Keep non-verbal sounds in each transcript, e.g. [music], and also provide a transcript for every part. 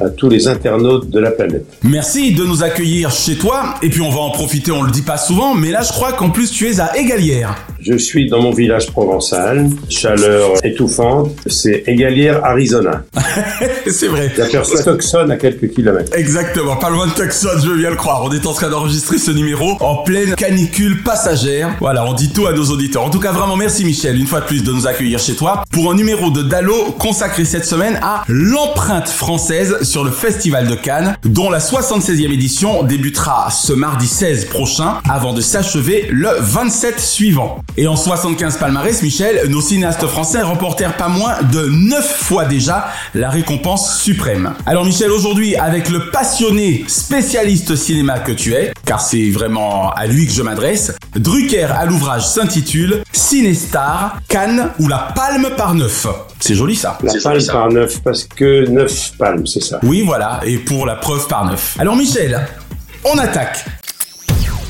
à tous les internautes de la planète. Merci de nous accueillir chez toi. Et puis on va en profiter, on le dit pas souvent, mais là je crois qu'en plus tu es à Égalière. Je suis dans mon village provençal, chaleur étouffante, c'est Égalière, Arizona. [laughs] c'est vrai. J'aperçois Tucson à quelques kilomètres. Exactement, pas loin de Tucson, je veux bien le croire. On est en train d'enregistrer ce numéro en pleine canicule passagère. Voilà, on dit tout à nos auditeurs. En tout cas, vraiment merci Michel, une fois de plus, de nous accueillir chez toi pour un numéro de Dalo consacré cette semaine à l'empreinte française sur le Festival de Cannes, dont la 76e édition débutera ce mardi 16 prochain avant de s'achever le 27 suivant. Et en 75 palmarès, Michel, nos cinéastes français remportèrent pas moins de 9 fois déjà la récompense suprême. Alors Michel, aujourd'hui, avec le passionné spécialiste cinéma que tu es, car c'est vraiment à lui que je m'adresse, Drucker à l'ouvrage s'intitule Cinestar, Cannes ou la palme par neuf. C'est joli ça. La palme par neuf, parce que neuf palmes, c'est ça. Oui, voilà, et pour la preuve par neuf. Alors Michel, on attaque.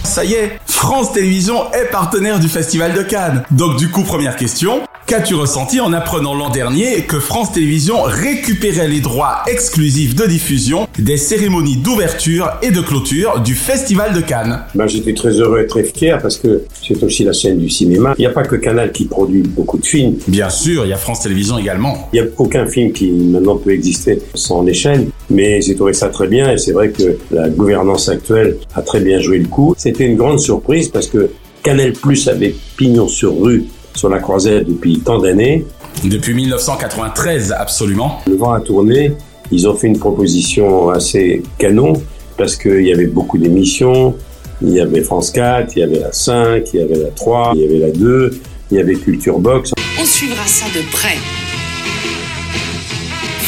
Ça y est, France Télévisions est partenaire du Festival de Cannes. Donc du coup, première question, qu'as-tu ressenti en apprenant l'an dernier que France Télévisions récupérait les droits exclusifs de diffusion des cérémonies d'ouverture et de clôture du Festival de Cannes? Ben, J'étais très heureux et très fier parce que c'est aussi la scène du cinéma. Il n'y a pas que Canal qui produit beaucoup de films. Bien sûr, il y a France Télévisions également. Il n'y a aucun film qui maintenant peut exister sans les chaînes, mais j'ai trouvé ça très bien et c'est vrai que la gouvernance actuelle a très bien joué le coup. C'était une grande surprise parce que Canal Plus avait pignon sur rue sur la croisette depuis tant d'années. Depuis 1993, absolument. Le vent a tourné. Ils ont fait une proposition assez canon parce qu'il y avait beaucoup d'émissions. Il y avait France 4, il y avait la 5, il y avait la 3, il y avait la 2, il y avait Culture Box. On suivra ça de près.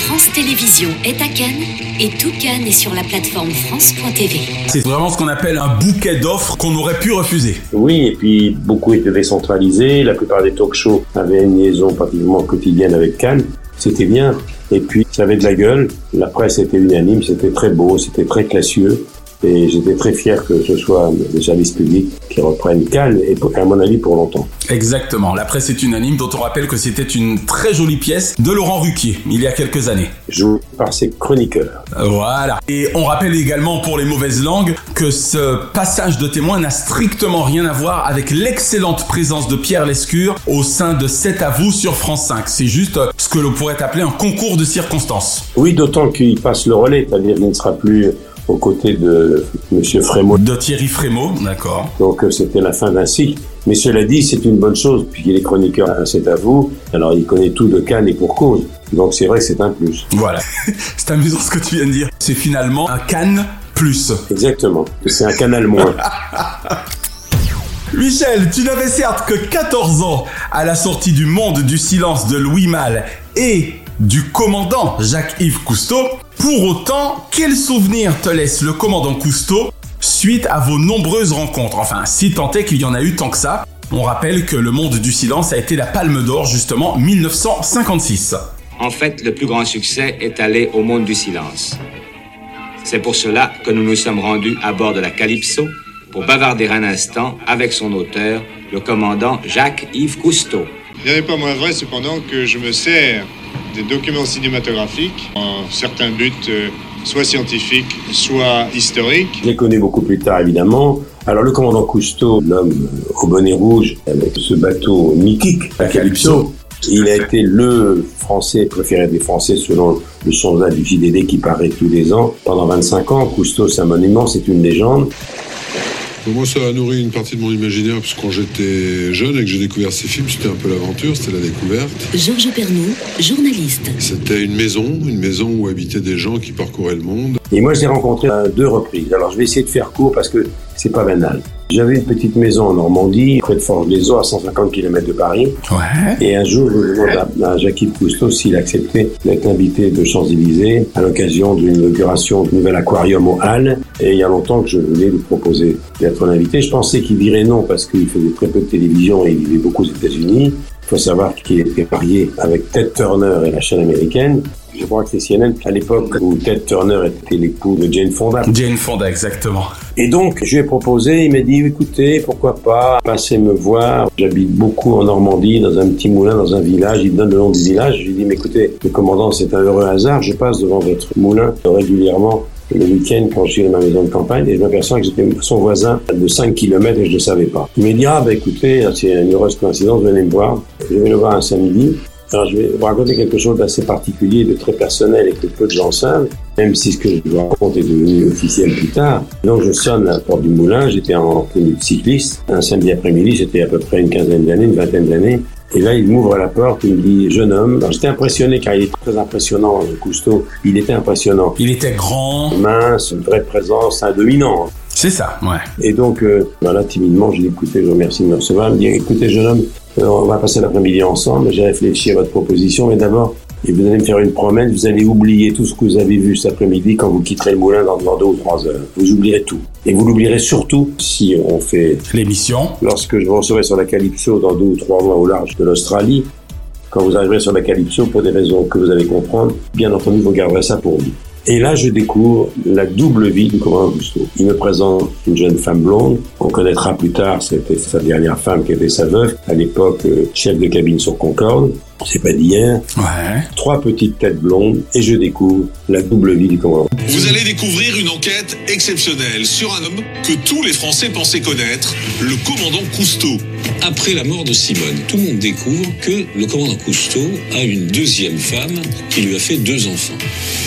France Télévisions est à Cannes et tout Cannes est sur la plateforme France.tv. C'est vraiment ce qu'on appelle un bouquet d'offres qu'on aurait pu refuser. Oui, et puis beaucoup étaient décentralisés. La plupart des talk-shows avaient une liaison pratiquement quotidienne avec Cannes. C'était bien. Et puis, ça avait de la gueule. La presse était unanime. C'était très beau, c'était très classieux. Et j'étais très fier que ce soit les services publics qui reprennent Cannes, et à mon avis pour longtemps. Exactement. La presse est unanime, dont on rappelle que c'était une très jolie pièce de Laurent Ruquier, il y a quelques années. Joué par ses chroniqueurs. Voilà. Et on rappelle également pour les mauvaises langues que ce passage de témoin n'a strictement rien à voir avec l'excellente présence de Pierre Lescure au sein de C'est à vous sur France 5. C'est juste ce que l'on pourrait appeler un concours de circonstances. Oui, d'autant qu'il passe le relais, c'est-à-dire qu'il ne sera plus aux côtés de Monsieur Frémaux. De Thierry Frémaux, d'accord. Donc euh, c'était la fin d'un cycle. Mais cela dit, c'est une bonne chose, puisqu'il est chroniqueur C'est à vous. Alors il connaît tout de Cannes et pour cause. Donc c'est vrai que c'est un plus. Voilà. [laughs] c'est amusant ce que tu viens de dire. C'est finalement un Cannes plus. Exactement. C'est un canal moins. [laughs] Michel, tu n'avais certes que 14 ans à la sortie du Monde du silence de Louis Malle et du commandant Jacques-Yves Cousteau. Pour autant, quel souvenir te laisse le commandant Cousteau suite à vos nombreuses rencontres? Enfin, si tant est qu'il y en a eu tant que ça. On rappelle que le monde du silence a été la palme d'or justement 1956. En fait, le plus grand succès est allé au monde du silence. C'est pour cela que nous nous sommes rendus à bord de la Calypso pour bavarder un instant avec son auteur, le commandant Jacques-Yves Cousteau. Il n'est pas moins vrai cependant que je me sers des documents cinématographiques en certains buts, euh, soit scientifiques, soit historiques. Je les connais beaucoup plus tard évidemment. Alors le commandant Cousteau, l'homme au bonnet rouge, avec ce bateau mythique, la Calypso, il a été le Français préféré des Français selon le sondage du JDD qui paraît tous les ans. Pendant 25 ans, Cousteau, c'est un monument, c'est une légende. Moi, ça a nourri une partie de mon imaginaire, parce que quand j'étais jeune et que j'ai découvert ces films, c'était un peu l'aventure, c'était la découverte. Georges Pernou, journaliste. C'était une maison, une maison où habitaient des gens qui parcouraient le monde. Et moi, je l'ai rencontré à deux reprises. Alors, je vais essayer de faire court parce que c'est pas banal. J'avais une petite maison en Normandie, près de Forges-les-Eaux, à 150 km de Paris. Ouais. Et un jour, je demande à, à Cousteau s'il acceptait d'être invité de Champs-Élysées à l'occasion d'une inauguration du nouvel aquarium au Halles. Et il y a longtemps que je voulais lui proposer d'être l'invité. Je pensais qu'il dirait non parce qu'il faisait très peu de télévision et il vivait beaucoup aux États-Unis. Il faut savoir qu'il était marié avec Ted Turner et la chaîne américaine. Je crois que c'est CNN à l'époque où Ted Turner était l'époux de Jane Fonda. Jane Fonda, exactement. Et donc, je lui ai proposé, il m'a dit, écoutez, pourquoi pas, passez me voir. J'habite beaucoup en Normandie, dans un petit moulin, dans un village. Il me donne le nom du village. Je lui ai dit, mais écoutez, le commandant, c'est un heureux hasard. Je passe devant votre moulin régulièrement le week-end quand je suis dans ma maison de campagne et je m'aperçois que j'étais son voisin de 5 km et je ne savais pas. Il m'a dit, ah, bah écoutez, c'est une heureuse coïncidence, venez me voir. Je vais le voir un samedi. Alors, je vais vous raconter quelque chose d'assez particulier, de très personnel et que peu de gens savent, même si ce que je vous raconte est devenu officiel plus tard. Donc, je sonne à la porte du moulin, j'étais en tenue de cycliste, un samedi après-midi, j'étais à peu près une quinzaine d'années, une vingtaine d'années, et là, il m'ouvre la porte, il me dit, jeune homme. Alors, j'étais impressionné car il est très impressionnant, le Cousteau. Il était impressionnant. Il était grand. Mince, une vraie présence, un dominant. C'est ça, ouais. Et donc, euh, voilà, timidement, je dit, écoutez, je vous remercie de me recevoir. Il me dit, écoutez, jeune homme, on va passer l'après-midi ensemble. J'ai réfléchi à votre proposition, mais d'abord, et vous allez me faire une promesse, vous allez oublier tout ce que vous avez vu cet après-midi quand vous quitterez le moulin dans, dans deux ou trois heures. Vous oublierez tout. Et vous l'oublierez surtout si on fait l'émission. Lorsque je vous recevrai sur la Calypso dans deux ou trois mois au large de l'Australie, quand vous arriverez sur la Calypso, pour des raisons que vous allez comprendre, bien entendu, vous garderez ça pour vous. Et là, je découvre la double vie du commandant Cousteau. Il me présente une jeune femme blonde. On connaîtra plus tard, c'était sa dernière femme qui était sa veuve, à l'époque euh, chef de cabine sur Concorde. C'est pas d'hier. Ouais. Trois petites têtes blondes et je découvre la double vie du commandant. Vous allez découvrir une enquête exceptionnelle sur un homme que tous les Français pensaient connaître, le commandant Cousteau. Après la mort de Simone, tout le monde découvre que le commandant Cousteau a une deuxième femme qui lui a fait deux enfants.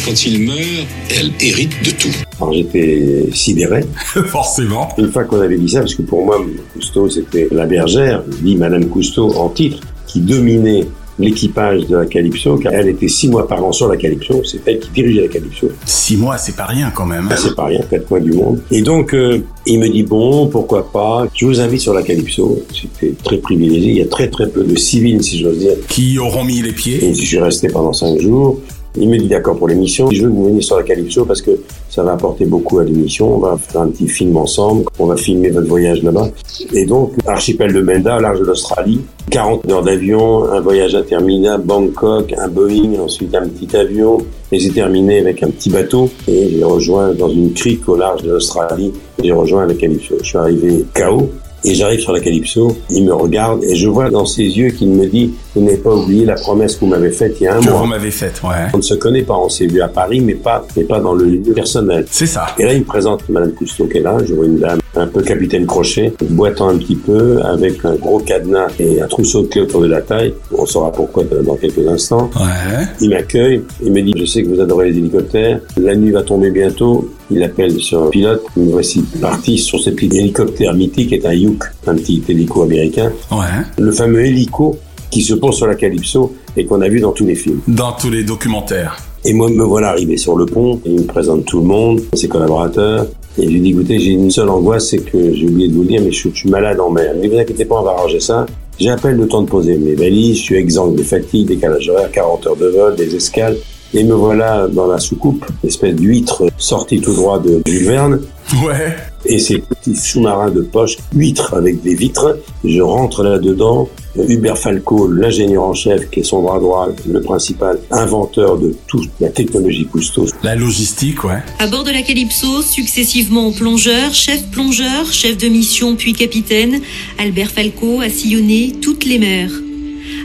Quand il meurt, elle hérite de tout. Alors j'étais sidéré. [laughs] Forcément. Une fois qu'on avait dit ça, parce que pour moi, Cousteau, c'était la bergère, dit Madame Cousteau en titre, qui dominait l'équipage de la Calypso, car elle était six mois par an sur la Calypso, c'est elle qui dirigeait la Calypso. Six mois, c'est pas rien quand même. Ah, c'est pas rien, quatre coins du monde. Et donc, euh, il me dit, bon, pourquoi pas, je vous invite sur la Calypso. C'était très privilégié, il y a très très peu de civils, si j'ose dire. Qui auront mis les pieds? Et je suis resté pendant cinq jours. Il me dit d'accord pour l'émission. Je veux que vous veniez sur la Calypso parce que ça va apporter beaucoup à l'émission. On va faire un petit film ensemble. On va filmer votre voyage là-bas. Et donc, archipel de Menda, large de l'Australie. 40 heures d'avion, un voyage interminable, Bangkok, un Boeing, ensuite un petit avion. Et j'ai terminé avec un petit bateau et j'ai rejoint dans une crique au large de l'Australie. J'ai rejoint la Calypso. Je suis arrivé KO. Et j'arrive sur la Calypso, il me regarde et je vois dans ses yeux qu'il me dit Vous n'avez pas oublié la promesse que vous m'avez faite il y a un que mois. vous m'avez faite, ouais. On ne se connaît pas, on s'est vu à Paris, mais pas, mais pas dans le lieu personnel. C'est ça. Et là, il me présente Madame Cousteau qui est là. Je vois une dame un peu capitaine crochet, boitant un petit peu, avec un gros cadenas et un trousseau de clés autour de la taille. On saura pourquoi dans quelques instants. Ouais. Il m'accueille, il me dit Je sais que vous adorez les hélicoptères. La nuit va tomber bientôt. Il appelle sur un pilote. Me voici parti sur ce petit hélicoptère mythique qui est un Hugh, un petit hélico américain. Ouais. Le fameux hélico qui se pose sur la Calypso et qu'on a vu dans tous les films. Dans tous les documentaires. Et moi, me voilà arrivé sur le pont, et il me présente tout le monde, ses collaborateurs, et je lui dis, écoutez, j'ai une seule angoisse, c'est que j'ai oublié de vous le dire, mais je, je suis malade en mer. Ne vous inquiétez pas, on va arranger ça. J'appelle le temps de poser mes valises, je suis exempt de fatigue, décalage horaire, 40 heures de vol, des escales, et me voilà dans la soucoupe, espèce d'huître sortie tout droit de Jules Verne. Ouais. et ces petits sous-marins de poche, huîtres avec des vitres. Je rentre là-dedans. Hubert Falco, l'ingénieur en chef, qui est son bras droit, le principal inventeur de toute la technologie Cousteau. La logistique, ouais. À bord de la Calypso, successivement plongeur, chef plongeur, chef de mission puis capitaine, Albert Falco a sillonné toutes les mers.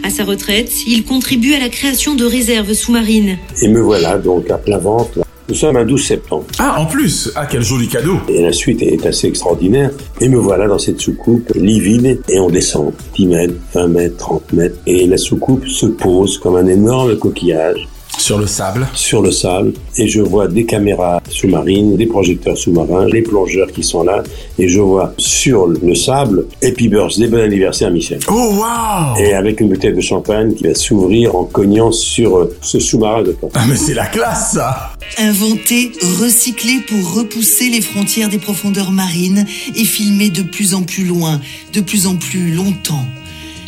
À sa retraite, il contribue à la création de réserves sous-marines. Et me voilà donc à plein ventre. Nous sommes un 12 septembre. Ah, en plus Ah, quel joli cadeau Et la suite est assez extraordinaire. Et me voilà dans cette soucoupe livide et on descend 10 mètres, 20 mètres, 30 mètres. Et la soucoupe se pose comme un énorme coquillage. Sur le sable Sur le sable. Et je vois des caméras sous-marines, des projecteurs sous-marins, les plongeurs qui sont là. Et je vois sur le sable Happy Birthday, bon anniversaire Michel. Oh wow Et avec une bouteille de champagne qui va s'ouvrir en cognant sur euh, ce sous-marin de temps. Ah mais c'est la classe ça Inventé, recyclé pour repousser les frontières des profondeurs marines et filmé de plus en plus loin, de plus en plus longtemps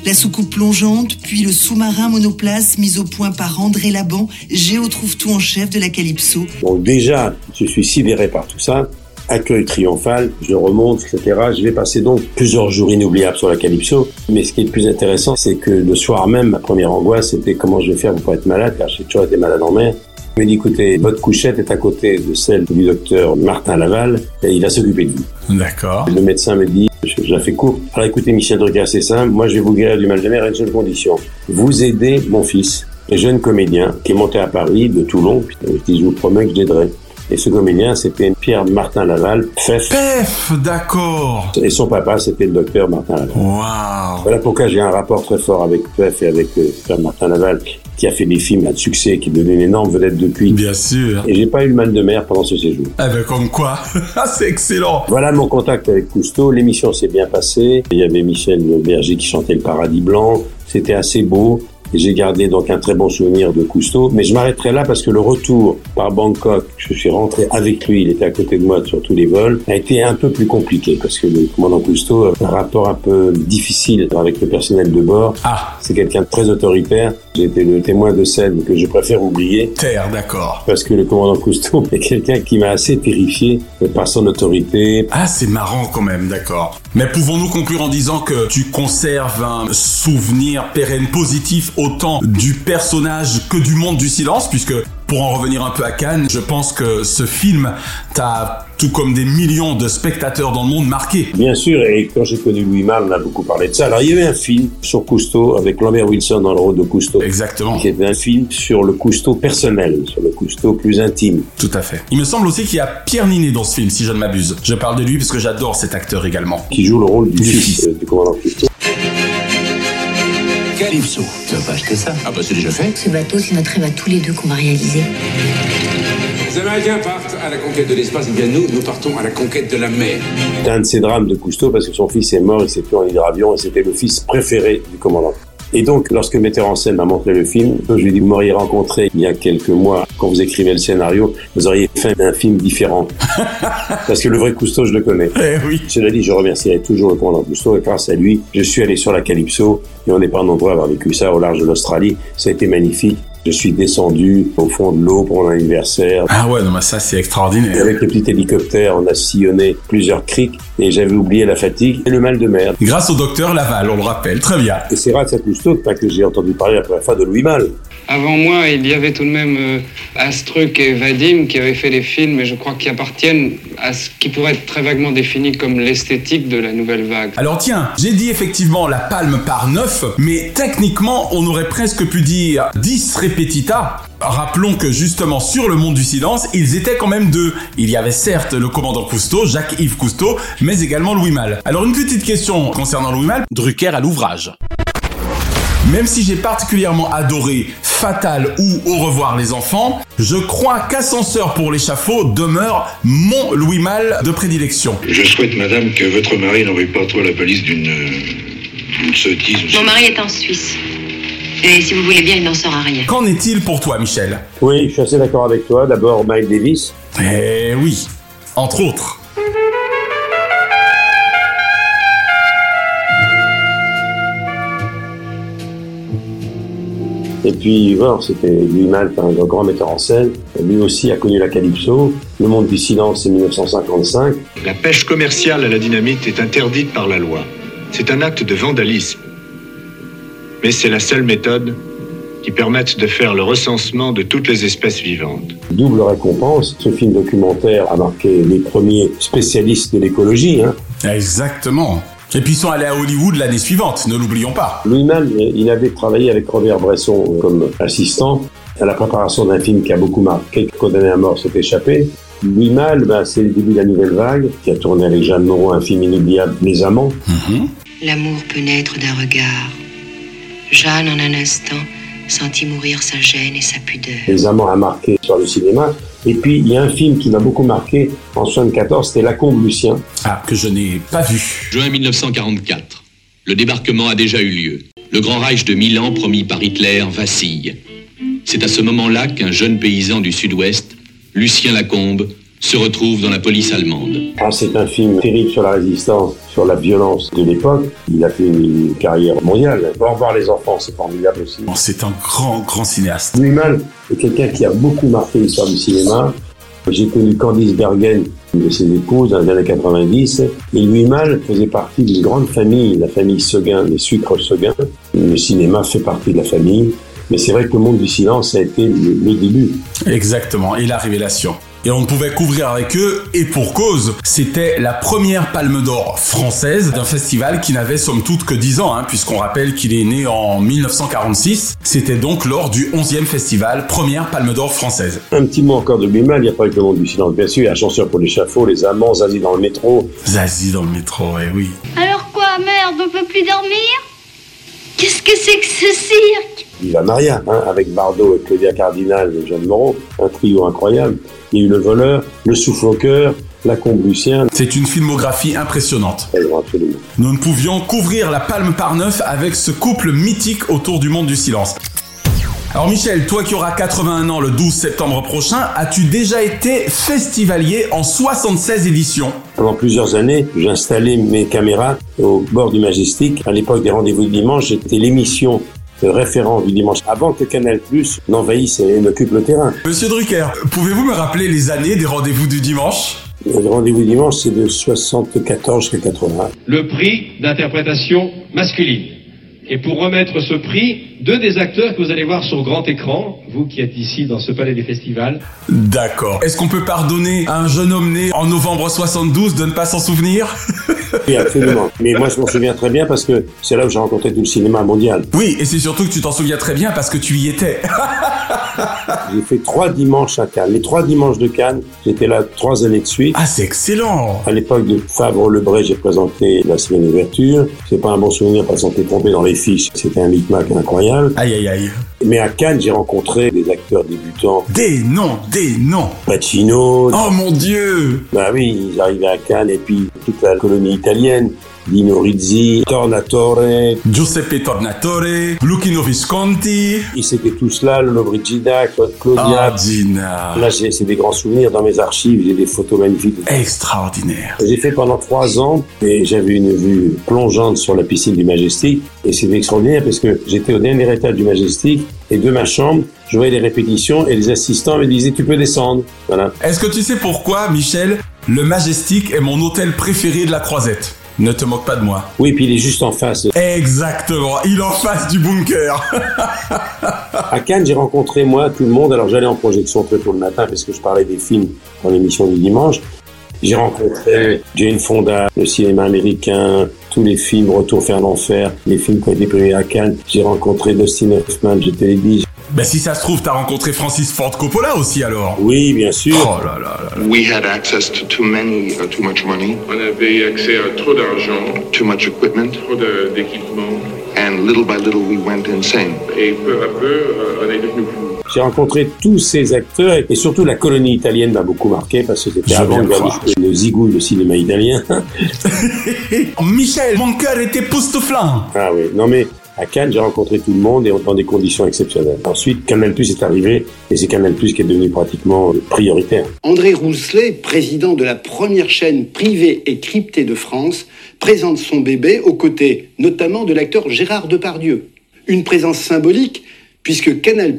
la soucoupe plongeante, puis le sous-marin monoplace mis au point par André Laban, Géo trouve tout en chef de la Calypso. Donc déjà, je suis sidéré par tout ça. Accueil triomphal, je remonte, etc. Je vais passer donc plusieurs jours inoubliables sur la Calypso. Mais ce qui est le plus intéressant, c'est que le soir même, ma première angoisse, c'était comment je vais faire pour être malade, car j'ai toujours été malade en mer. Il m'a dit, écoutez, votre couchette est à côté de celle du docteur Martin Laval, et il va s'occuper de vous. D'accord. Le médecin me dit, je, la fais court. Alors écoutez, Michel Drucker, c'est simple. Moi, je vais vous guérir du mal de mer à une seule condition. Vous aidez mon fils, un jeune comédien qui est monté à Paris de Toulon. Puis, je vous promets que je l'aiderai. Et ce comédien, c'était Pierre Martin Laval, Pef. Pef, d'accord. Et son papa, c'était le docteur Martin Laval. Wow. Voilà pourquoi j'ai un rapport très fort avec Pef et avec euh, Pierre Martin Laval, qui a fait des films à de succès, qui est devenu une énorme vedette depuis. Bien sûr. Et j'ai pas eu le mal de mer pendant ce séjour. Eh ben, comme quoi. [laughs] Ah, c'est excellent. Voilà mon contact avec Cousteau. L'émission s'est bien passée. Il y avait Michel Berger qui chantait le paradis blanc. C'était assez beau. Et j'ai gardé donc un très bon souvenir de Cousteau. Mais je m'arrêterai là parce que le retour par Bangkok, je suis rentré avec lui, il était à côté de moi sur tous les vols, a été un peu plus compliqué parce que le commandant Cousteau a un rapport un peu difficile avec le personnel de bord. Ah. C'est quelqu'un de très autoritaire. J'ai été le témoin de scènes que je préfère oublier. Terre, d'accord. Parce que le commandant Cousteau [laughs] est quelqu'un qui m'a assez terrifié par son autorité. Ah, c'est marrant quand même, d'accord. Mais pouvons-nous conclure en disant que tu conserves un souvenir pérenne positif autant du personnage que du monde du silence, puisque pour en revenir un peu à Cannes, je pense que ce film t'a, tout comme des millions de spectateurs dans le monde, marqué. Bien sûr, et quand j'ai connu Louis Malle, on a beaucoup parlé de ça. Alors, il y avait un film sur Cousteau avec Lambert Wilson dans le rôle de Cousteau. Exactement. Qui était un film sur le Cousteau personnel, sur le Cousteau plus intime. Tout à fait. Il me semble aussi qu'il y a Pierre Ninet dans ce film, si je ne m'abuse. Je parle de lui parce que j'adore cet acteur également. Qui joue le rôle du, Du fils, fils. du commandant Cousteau. Calypso. Tu vas pas acheter ça Ah bah c'est déjà fait. Ce bateau, c'est notre rêve à tous les deux qu'on va réaliser. Les Américains partent à la conquête de l'espace, et bien nous, nous partons à la conquête de la mer. C'était un de ces drames de Cousteau parce que son fils est mort, il s'est tué en hydravion et c'était le fils préféré du commandant. Et donc, lorsque le metteur en scène m'a montré le film, je lui ai dit, vous m'auriez rencontré il y a quelques mois, quand vous écrivez le scénario, vous auriez fait un film différent. [laughs] Parce que le vrai Cousteau, je le connais. Eh oui. Cela dit, je remercierai toujours le commandant Cousteau et grâce à lui, je suis allé sur la Calypso et on n'est pas nombreux à avoir vécu ça au large de l'Australie. Ça a été magnifique. Je suis descendu au fond de l'eau pour mon anniversaire. Ah ouais, non, mais ça c'est Et extraordinaire. avec le petit hélicoptère, on a sillonné plusieurs criques et j'avais oublié la fatigue et le mal de mer. Grâce au docteur Laval, on le rappelle, très bien. Et c'est grâce à que j'ai entendu parler la première fois de Louis Malle. Avant moi, il y avait tout de même euh, Astruc et Vadim qui avaient fait les films, et je crois qu'ils appartiennent à ce qui pourrait être très vaguement défini comme l'esthétique de la nouvelle vague. Alors tiens, j'ai dit effectivement la palme par 9, mais techniquement on aurait presque pu dire 10 repetita. Rappelons que justement sur le monde du silence, ils étaient quand même deux. Il y avait certes le commandant Cousteau, Jacques-Yves Cousteau, mais également Louis Malle. Alors une petite question concernant Louis Malle, Drucker à l'ouvrage. Même si j'ai particulièrement adoré Fatal ou Au revoir les enfants, je crois qu'Ascenseur pour l'échafaud demeure mon Louis Malle de prédilection. Je souhaite, madame, que votre mari n'envoie pas trop la police d'une euh, d'une sottise ou Mon mari est en Suisse. Et si vous voulez bien, il n'en saura rien. Qu'en est-il pour toi, Michel? Oui, je suis assez d'accord avec toi. D'abord, Miles Davis. Eh oui, entre autres. Et puis, voilà, c'était Louis Malle, un grand metteur en scène. Lui aussi a connu la Calypso. Le monde du silence, c'est 1955. La pêche commerciale à la dynamite est interdite par la loi. C'est un acte de vandalisme. Mais c'est la seule méthode qui permette de faire le recensement de toutes les espèces vivantes. Double récompense, ce film documentaire a marqué les premiers spécialistes de l'écologie. Hein. Exactement. Et puis ils sont allés à Hollywood l'année suivante, ne l'oublions pas. Louis Malle, il avait travaillé avec Robert Bresson comme assistant à la préparation d'un film qui a beaucoup marqué, Condamné à mort s'est échappé. Louis Malle, ben, c'est le début de la nouvelle vague, qui a tourné avec Jeanne Moreau un film inoubliable, Les Amants. L'amour peut naître d'un regard. Jeanne, en un instant, sentit mourir sa gêne et sa pudeur. Les Amants a marqué sur le cinéma. Et puis, il y a un film qui m'a beaucoup marqué en 74, c'était La Combe Lucien. Ah, que je n'ai pas vu. Juin 1944. Le débarquement a déjà eu lieu. Le grand Reich de Milan, promis par Hitler, vacille. C'est à ce moment-là qu'un jeune paysan du sud-ouest, Lucien Lacombe, se retrouve dans la police allemande. Ah, c'est un film terrible sur la résistance, sur la violence de l'époque. Il a fait une carrière mondiale. Au revoir les enfants, c'est formidable aussi. Oh, c'est un grand, grand cinéaste. Louis Malle est quelqu'un qui a beaucoup marqué l'histoire du cinéma. J'ai connu Candice Bergen, une de ses épouses, dans les années 90. Et Louis Malle faisait partie d'une grande famille, la famille Seguin, les sucres Seguin. Le cinéma fait partie de la famille. Mais c'est vrai que le monde du silence a été le, le début. Exactement, et la révélation. Et on ne pouvait couvrir avec eux, et pour cause, c'était la première palme d'or française d'un festival qui n'avait somme toute que 10 ans, hein, puisqu'on rappelle qu'il est né en 1946. C'était donc lors du 11e festival, première palme d'or française. Un petit mot encore de Malle, il n'y a pas eu que le monde du silence, bien sûr, il y a Chanceur pour l'échafaud, Les Amants, Zazie dans le métro. Zazie dans le métro, eh oui. Alors quoi, merde, on peut plus dormir? Qu'est-ce que c'est que ce cirque Viva Maria, hein, avec Bardot et Claudia Cardinal et Jeanne Moreau, un trio incroyable. Il y a eu Le Voleur, Le Souffle au cœur, La Combe Lucien. C'est une filmographie impressionnante. Absolument. Nous ne pouvions couvrir la palme par neuf avec ce couple mythique autour du monde du silence. Alors Michel, toi qui auras 81 ans le 12 septembre prochain, as-tu déjà été festivalier en 76 éditions? Pendant plusieurs années, j'ai installé mes caméras au bord du Majestic. À l'époque des rendez-vous du dimanche, j'étais l'émission de référence du dimanche avant que Canal Plus n'envahisse et n'occupe le terrain. Monsieur Drucker, pouvez-vous me rappeler les années des rendez-vous du dimanche? Le rendez-vous du dimanche, c'est de 74 jusqu'à 80. Le prix d'interprétation masculine. Et pour remettre ce prix, deux des acteurs que vous allez voir sur grand écran, vous qui êtes ici dans ce palais des festivals. D'accord. Est-ce qu'on peut pardonner à un jeune homme né en novembre 72 de ne pas s'en souvenir? Oui, absolument. Mais moi, je m'en souviens très bien parce que c'est là où j'ai rencontré tout le cinéma mondial. Oui, et c'est surtout que tu t'en souviens très bien parce que tu y étais. [laughs] j'ai fait trois dimanches à Cannes. Les trois dimanches de Cannes, j'étais là trois années de suite. Ah, c'est excellent À l'époque de Favre-Lebray, j'ai présenté la semaine d'ouverture. C'est pas un bon souvenir parce qu'on s'était trompé dans les fiches. C'était un micmac incroyable. Aïe, aïe, aïe. Mais à Cannes, j'ai rencontré des acteurs débutants. Des noms, des noms Pacino. Oh mon Dieu Bah oui, ils arrivaient à Cannes et puis toute la colonie italienne. Dino Rizzi, Tornatore, Giuseppe Tornatore, Lucchino Visconti. Ils étaient tous là, Lolo Brigida, Claudia. Oh, Gina. Là, c'est des grands souvenirs dans mes archives, j'ai des photos magnifiques. Extraordinaire. J'ai fait pendant trois ans et j'avais une vue plongeante sur la piscine du Majestic. Et c'était extraordinaire parce que j'étais au dernier étage du Majestic et de ma chambre, je voyais les répétitions et les assistants me disaient tu peux descendre. Voilà. Est-ce que tu sais pourquoi, Michel, le Majestic est mon hôtel préféré de la Croisette? Ne te moque pas de moi. Oui, puis il est juste en face. Exactement, il est en face du bunker. [laughs] à Cannes, j'ai rencontré moi tout le monde. Alors j'allais en projection très tôt le matin parce que je parlais des films dans l'émission du dimanche. J'ai rencontré Jane Fonda, le cinéma américain, tous les films Retour vers l'enfer, les films qui ont été primés à Cannes. J'ai rencontré Dustin Hoffman, je te l'ai dit. Ben si ça se trouve, t'as rencontré Francis Ford Coppola aussi alors. Oui, bien sûr. Oh là là là. là. We had access to too many, uh, too much money, On avait accès à trop d'argent, too much equipment, trop de- d'équipement, and little by little we went insane. et peu à peu, euh, on est devenu fou. J'ai rencontré tous ces acteurs et surtout la colonie italienne m'a beaucoup marqué parce que c'était avant veux le, le zigouille de cinéma italien. [laughs] Michel, mon cœur était époustouflant. ah oui, non mais à Cannes, j'ai rencontré tout le monde et dans des conditions exceptionnelles. Ensuite, Canal Plus est arrivé et c'est Canal Plus qui est devenu pratiquement prioritaire. André Rousselet, président de la première chaîne privée et cryptée de France, présente son bébé aux côtés notamment de l'acteur Gérard Depardieu. Une présence symbolique puisque Canal+,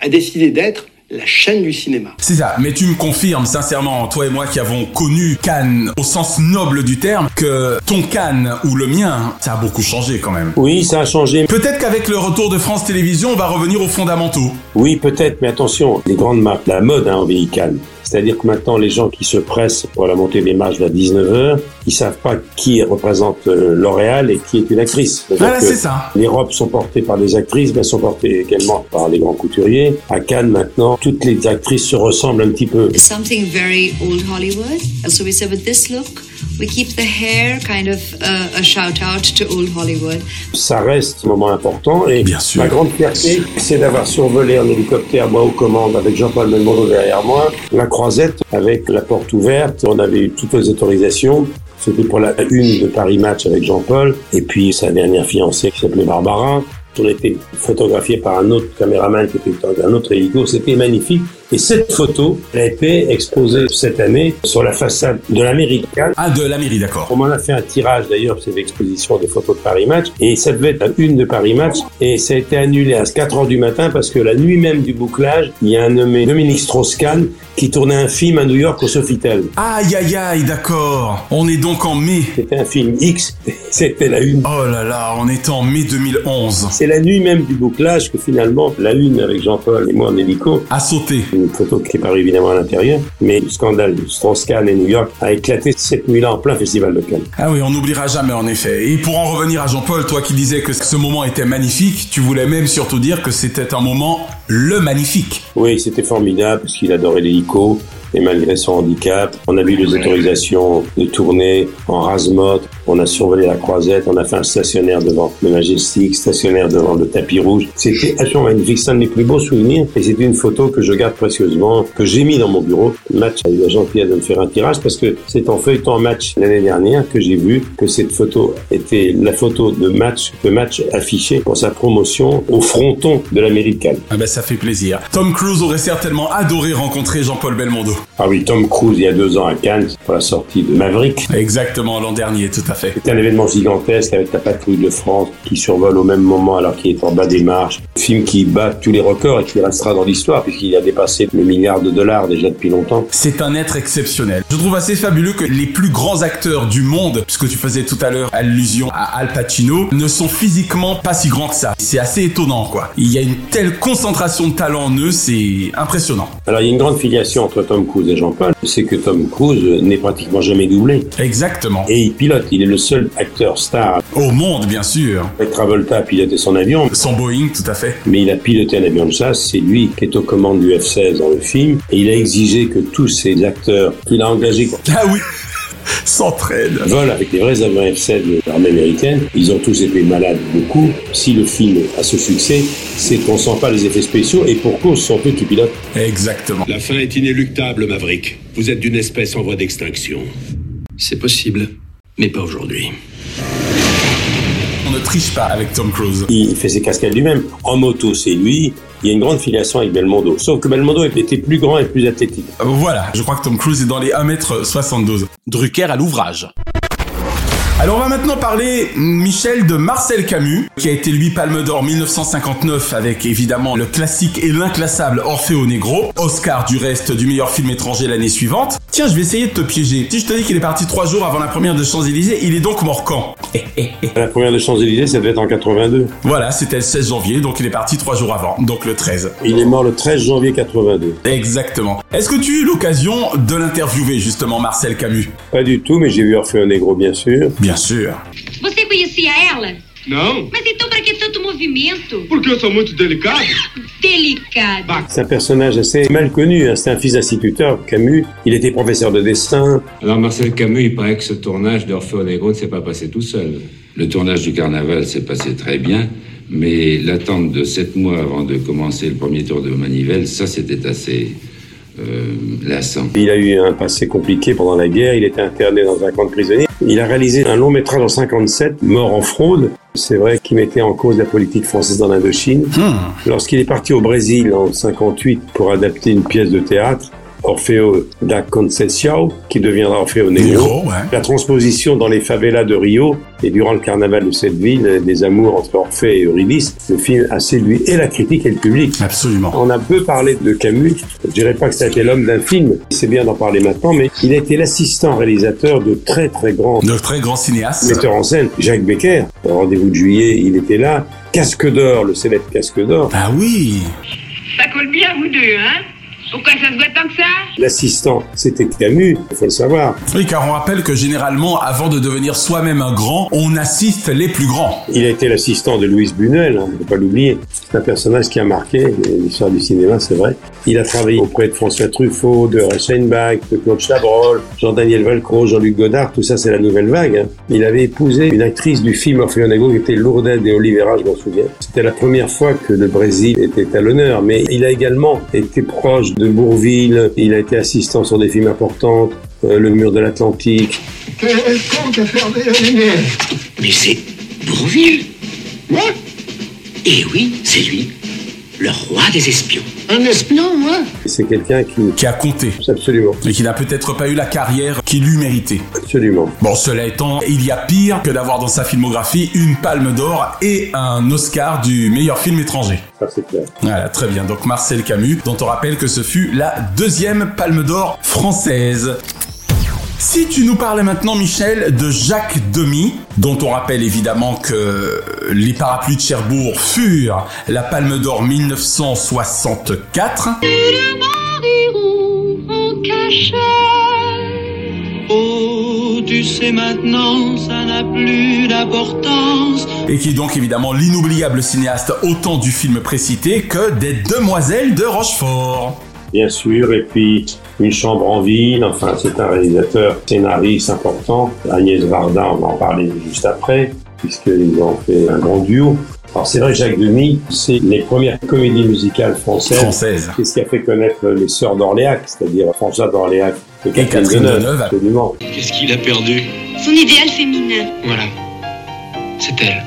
a décidé d'être la chaîne du cinéma. C'est ça, mais tu me confirmes sincèrement, toi et moi qui avons connu Cannes au sens noble du terme, que ton Cannes ou le mien, ça a beaucoup changé quand même. Oui, ça a changé. Peut-être qu'avec le retour de France Télévisions, on va revenir aux fondamentaux. Oui, peut-être, mais attention, les grandes marques, la mode hein, envahi Cannes. C'est-à-dire que maintenant, les gens qui se pressent pour la montée des matchs vers 19h, ils savent pas qui représente euh, L'Oréal et qui est une actrice. Voilà, que c'est ça. Les robes sont portées par des actrices, mais elles sont portées également par les grands couturiers. À Cannes, maintenant, toutes les actrices se ressemblent un petit peu. Something very old Hollywood. So we said with this look, we keep the hair kind of a shout out to old Hollywood. Ça reste un moment important et Bien sûr. ma grande fierté, c'est d'avoir survolé en hélicoptère, moi aux commandes, avec Jean-Paul Belmondo derrière moi, la croisette avec la porte ouverte. On avait eu toutes les autorisations. C'était pour la une de Paris Match avec Jean-Paul et puis sa dernière fiancée qui s'appelait Barbara. On a été photographié par un autre caméraman qui était dans un autre hélico. C'était magnifique. Et cette photo elle a été exposée cette année sur la façade de l'Américaine. Ah, de la mairie, d'accord. On m'en a fait un tirage d'ailleurs, c'est l'exposition des photos de Paris Match. Et ça devait être la une de Paris Match. Et ça a été annulé à 4 heures du matin parce que la nuit même du bouclage, il y a un nommé Dominique Strauss-Kahn qui tournait un film à New York au Sofitel. Aïe, aïe, aïe, d'accord. On est donc en mai. C'était un film X. [laughs] C'était la une. Oh là là, on est en mai 2011. C'est la nuit même du bouclage que finalement, la une avec Jean-Paul et moi en hélico, A sauté. Une photo qui est parue évidemment à l'intérieur, mais le scandale de Strauss-Kahn et New York a éclaté cette nuit-là en plein festival de Cannes. Ah oui, on n'oubliera jamais en effet. Et pour en revenir à Jean-Paul, toi qui disais que ce moment était magnifique, tu voulais même surtout dire que c'était un moment le magnifique. Oui, c'était formidable parce qu'il adorait l'hélico. Et malgré son handicap, on a eu les autorisations de tourner en rase-motte, on a survolé la croisette, on a fait un stationnaire devant le Majestic, stationnaire devant le tapis rouge. C'était absolument magnifique, c'est un de mes plus beaux souvenirs et c'est une photo que je garde précieusement, que j'ai mis dans mon bureau. Le match a eu la gentillesse de me faire un tirage parce que c'est en feuilletant match l'année dernière que j'ai vu que cette photo était la photo de match, que match affiché pour sa promotion au fronton de l'américaine. Ah ben ça fait plaisir. Tom Cruise aurait certainement adoré rencontrer Jean-Paul Belmondo. Ah oui, Tom Cruise, il y a deux ans à Cannes, pour la sortie de Maverick. Exactement, l'an dernier, tout à fait. C'était un événement gigantesque avec la patrouille de France qui survole au même moment alors qu'il est en bas des marches. Film qui bat tous les records et qui restera dans l'histoire puisqu'il a dépassé le milliard de dollars déjà depuis longtemps. C'est un être exceptionnel. Je trouve assez fabuleux que les plus grands acteurs du monde, puisque tu faisais tout à l'heure allusion à Al Pacino, ne sont physiquement pas si grands que ça. C'est assez étonnant, quoi. Il y a une telle concentration de talent en eux, c'est impressionnant. Alors il y a une grande filiation entre Tom Cruise et Jean-Paul, c'est que Tom Cruise n'est pratiquement jamais doublé. Exactement. Et il pilote, il est le seul acteur star. Au monde, bien sûr. Travolta a piloté son avion, Son Boeing, tout à fait. mais il a piloté un avion de chasse, c'est lui qui est aux commandes du F-16 dans le film, et il a exigé que tous ces acteurs qu'il a engagés Ah oui [laughs] S'entraînent. volent avec les vrais avions F-16 de l'armée américaine. Ils ont tous été malades beaucoup. Si le film a ce succès, c'est qu'on sent pas les effets spéciaux, et pour cause, ce sont eux qui pilotent. Exactement. La fin est inéluctable, Maverick. Vous êtes d'une espèce en voie d'extinction. C'est possible, mais pas aujourd'hui. On ne triche pas avec Tom Cruise. Il fait ses cascades lui-même. En moto, c'est lui. Il y a une grande filiation avec Belmondo. Sauf que Belmondo était plus grand et plus athlétique. Voilà, je crois que Tom Cruise est dans les 1m72. Drucker à l'ouvrage. Alors on va maintenant parler, Michel, de Marcel Camus, qui a été lui Palme d'Or 1959 avec évidemment le classique et l'inclassable Orfeo Negro, Oscar du reste du meilleur film étranger l'année suivante. Tiens, je vais essayer de te piéger. Si je te dis qu'il est parti trois jours avant la première de Champs-Élysées, il est donc mort quand La première de Champs-Élysées, ça devait être en 82. Voilà, c'était le 16 janvier, donc il est parti trois jours avant, donc le 13. Il est mort le 13 janvier 82. Exactement. Est-ce que tu as eu l'occasion de l'interviewer justement, Marcel Camus? Pas du tout, mais j'ai vu Orfeo Negro, bien sûr. Bien sûr. Você conhecia ela? Não? Mas então pra que tanto movimento? Porque eu sou muito delicado. Delicado. C'est un personnage assez mal connu. hein. C'est un fils d'instituteur, Camus. Il était professeur de dessin. Alors Marcel Camus, il paraît que ce tournage d'Orfeo Negro ne s'est pas passé tout seul. Le tournage du carnaval s'est passé très bien, mais l'attente de sept mois avant de commencer le premier tour de Manivelle, ça c'était assez euh, lassant. Il a eu un passé compliqué pendant la guerre. Il était interné dans un camp de prisonniers. Il a réalisé un long métrage en 57, Mort en fraude. C'est vrai qu'il mettait en cause la politique française dans l'Indochine. Lorsqu'il est parti au Brésil en 58 pour adapter une pièce de théâtre, Orfeo da Conceição, qui deviendra Orfeo Negro. Ouais. La transposition dans les favelas de Rio et durant le carnaval de cette ville, des amours entre Orphée et Eurydice, le film a séduit et la critique et le public. Absolument. On a peu parlé de Camus. Je dirais pas que c'était l'homme d'un film. C'est bien d'en parler maintenant, mais il a été l'assistant réalisateur de très très grands De très grands cinéastes. metteurs en scène. Jacques Becker, au rendez-vous de juillet, il était là. Casque d'or, le célèbre casque d'or. Ah oui Ça colle bien, vous deux, hein? Pourquoi ça se voit tant que ça? L'assistant, c'était Camus, il faut le savoir. Oui, car on rappelle que généralement, avant de devenir soi-même un grand, on assiste les plus grands. Il a été l'assistant de Louise Buñuel, hein, ne faut pas l'oublier. C'est un personnage qui a marqué l'histoire du cinéma, c'est vrai. Il a travaillé auprès de François Truffaut, de Reichenbach, de Claude Chabrol, Jean-Daniel Valcro, Jean-Luc Godard, tout ça c'est la nouvelle vague. hein. Il avait épousé une actrice du film Orfeo Negro qui était Lourdes de Oliveira, je m'en souviens. C'était la première fois que le Brésil était à l'honneur, mais il a également été proche de Bourville, il a été assistant sur des films importants, euh, Le Mur de l'Atlantique, Quel con qui a fermé la lumière? Mais c'est Bourville. Moi? Eh oui, c'est lui. Le roi des espions. Un espion, moi C'est quelqu'un qui... Qui a compté. Absolument. Et qui n'a peut-être pas eu la carrière qu'il eût mérité. Absolument. Bon, cela étant, il y a pire que d'avoir dans sa filmographie une palme d'or et un Oscar du meilleur film étranger. Ça c'est clair. Voilà, très bien. Donc Marcel Camus, dont on rappelle que ce fut la deuxième palme d'or française. Si tu nous parlais maintenant, Michel, de Jacques Demy, dont on rappelle évidemment que les parapluies de Cherbourg furent la Palme d'Or 1964. Oh, tu sais maintenant, ça n'a plus d'importance. et qui est donc évidemment l'inoubliable cinéaste autant du film précité que des Demoiselles de Rochefort. Bien sûr, et puis Une chambre en ville, enfin c'est un réalisateur scénariste important. Agnès Varda, on va en parler juste après, puisqu'ils ont fait un grand duo. Alors c'est vrai, Jacques Demy, c'est les premières comédies musicales françaises. Françaises. C'est ce qui a fait connaître les Sœurs d'Orléac, c'est-à-dire François d'Orléac et Catherine Deneuve. absolument. Qu'est-ce qu'il a perdu? Son idéal féminin. Voilà. C'est elle.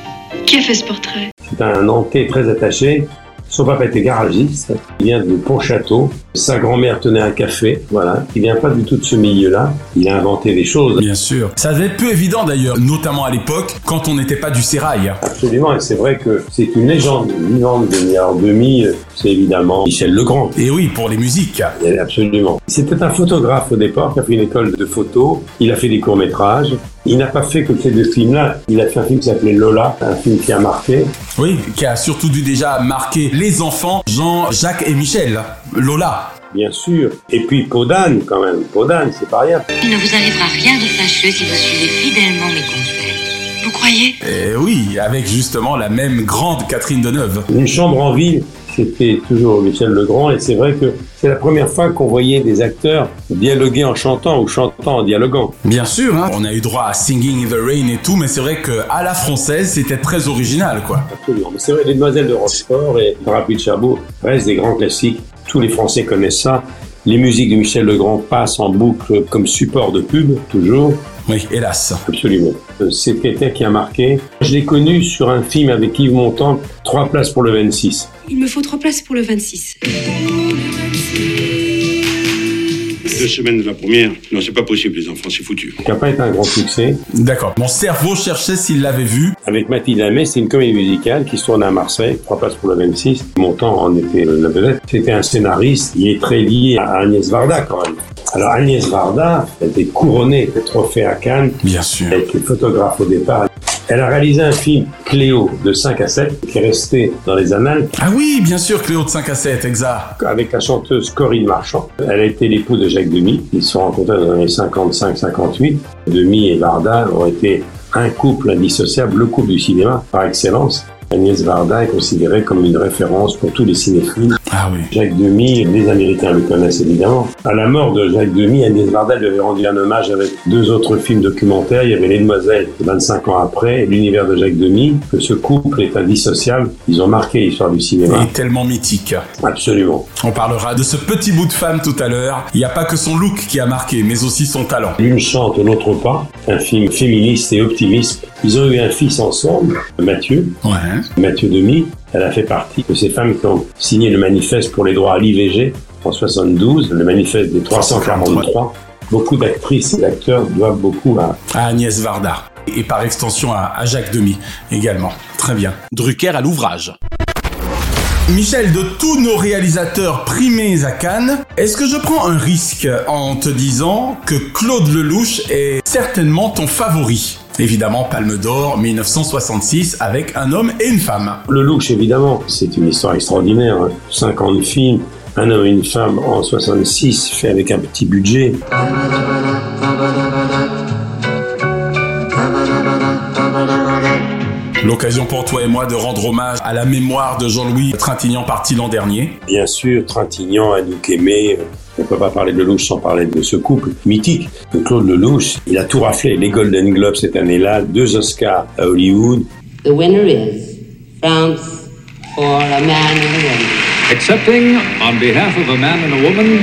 Qui a fait ce portrait? C'est un Nantais très attaché. Son papa était garagiste. Il vient de Pontchâteau. Sa grand-mère tenait un café. Voilà. Il vient pas du tout de ce milieu-là. Il a inventé des choses. Bien sûr. Ça devait être peu évident d'ailleurs, notamment à l'époque, quand on n'était pas du sérail. Absolument. Et c'est vrai que c'est une légende vivante de milliard demi. C'est évidemment Michel Legrand. Et oui, pour les musiques. Absolument. C'était un photographe au départ qui a fait une école de photo. Il a fait des courts-métrages. Il n'a pas fait que ces deux films-là. Il a fait un film qui s'appelait Lola, un film qui a marqué. Oui, qui a surtout dû déjà marquer les enfants, Jean, Jacques et Michel. Lola. Bien sûr. Et puis Podane, quand même. Podane, c'est pas rien. Il ne vous arrivera rien de fâcheux si vous suivez fidèlement mes conseils. Vous croyez? Et oui, avec justement la même grande Catherine Deneuve. Une chambre en ville, c'était toujours Michel Legrand. Et c'est vrai que c'est la première fois qu'on voyait des acteurs dialoguer en chantant ou chantant en dialoguant. Bien sûr, hein. on a eu droit à Singing in the Rain et tout, mais c'est vrai que à la française, c'était très original, quoi. Absolument. Mais c'est vrai, Les Demoiselles de Rochefort et Parapluie de Cherbourg restent des grands classiques. Tous les Français connaissent ça. Les musiques de Michel Legrand passent en boucle comme support de pub, toujours. Oui, hélas. Absolument. Euh, C'est quelqu'un qui a marqué. Je l'ai connu sur un film avec Yves Montand, Trois places pour le 26. Il me faut trois places pour le 26. Deux semaines de la première. Non, c'est pas possible, les enfants, c'est foutu. Qui n'a pas été un grand succès. D'accord. Mon cerveau cherchait s'il l'avait vu. Avec Mathilde Amé, c'est une comédie musicale qui se tourne à Marseille, trois places pour le 26. Montand en était la vedette. C'était un scénariste, il est très lié à Agnès Varda quand même. Alors Agnès Varda a été couronnée de trophée à Cannes. Bien sûr. Elle était photographe au départ. Elle a réalisé un film, Cléo, de 5 à 7, qui est resté dans les annales. Ah oui, bien sûr, Cléo de 5 à 7, exact. Avec la chanteuse Corinne Marchand. Elle a été l'épouse de Jacques Demy. Ils se sont rencontrés dans les années 55-58. Demy et Varda ont été un couple indissociable, le couple du cinéma par excellence. Agnès Varda est considérée comme une référence pour tous les cinéphiles. Ah oui. Jacques Demy, les Américains le connaissent évidemment. À la mort de Jacques Demy, Agnès Varda lui avait rendu un hommage avec deux autres films documentaires. Il y avait Les Demoiselles, 25 ans après, et l'univers de Jacques Demy. Que ce couple est indissociable. Ils ont marqué l'histoire du cinéma. Et tellement mythique. Absolument. On parlera de ce petit bout de femme tout à l'heure. Il n'y a pas que son look qui a marqué, mais aussi son talent. L'une chante, l'autre pas. Un film féministe et optimiste Ils ont eu un fils ensemble, Mathieu. Ouais. Mathieu Demi. Elle a fait partie de ces femmes qui ont signé le manifeste pour les droits à l'IVG en 72, le manifeste des 343. Beaucoup d'actrices et d'acteurs doivent beaucoup à... À Agnès Varda. Et par extension à, à Jacques Demy également. Très bien. Drucker à l'ouvrage. Michel, de tous nos réalisateurs primés à Cannes, est-ce que je prends un risque en te disant que Claude Lelouch est certainement ton favori? Évidemment, Palme d'Or 1966 avec un homme et une femme. Lelouch, évidemment, c'est une histoire extraordinaire. hein. 50 films, un homme et une femme en 66, fait avec un petit budget. L'occasion pour toi et moi de rendre hommage à la mémoire de Jean-Louis Trintignant parti l'an dernier. Bien sûr, Trintignant, Anouk Aimé, euh, on ne peut pas parler de Lelouch sans parler de ce couple mythique. De Claude Lelouch, il a tout raflé. Les Golden Globes cette année-là, deux Oscars à Hollywood. The winner is France for a man and a woman. Accepting, on behalf of a man and a woman,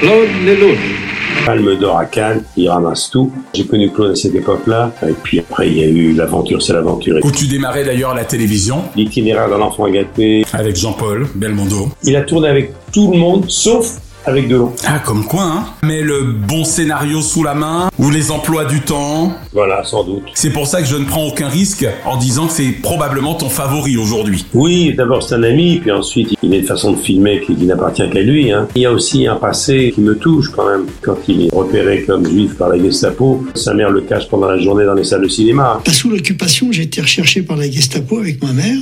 Claude Lelouch. Palme d'or à Cannes, il ramasse tout. J'ai connu Claude à cette époque-là. Et puis après, il y a eu L'aventure, c'est l'aventure. Où tu démarrais d'ailleurs la télévision. L'itinéraire d'un enfant gâté. Avec Jean-Paul Belmondo. Il a tourné avec tout le monde, sauf avec Delon. Ah, comme quoi, hein Mais le bon scénario sous la main, ou les emplois du temps. Voilà, sans doute. C'est pour ça que je ne prends aucun risque en disant que c'est probablement ton favori aujourd'hui. Oui, d'abord c'est un ami, puis ensuite il a une façon de filmer qui, qui n'appartient qu'à lui. Hein. Il y a aussi un passé qui me touche quand même. Quand il est repéré comme juif par la Gestapo, sa mère le cache pendant la journée dans les salles de cinéma. Pas sous l'occupation, j'ai été recherché par la Gestapo avec ma mère.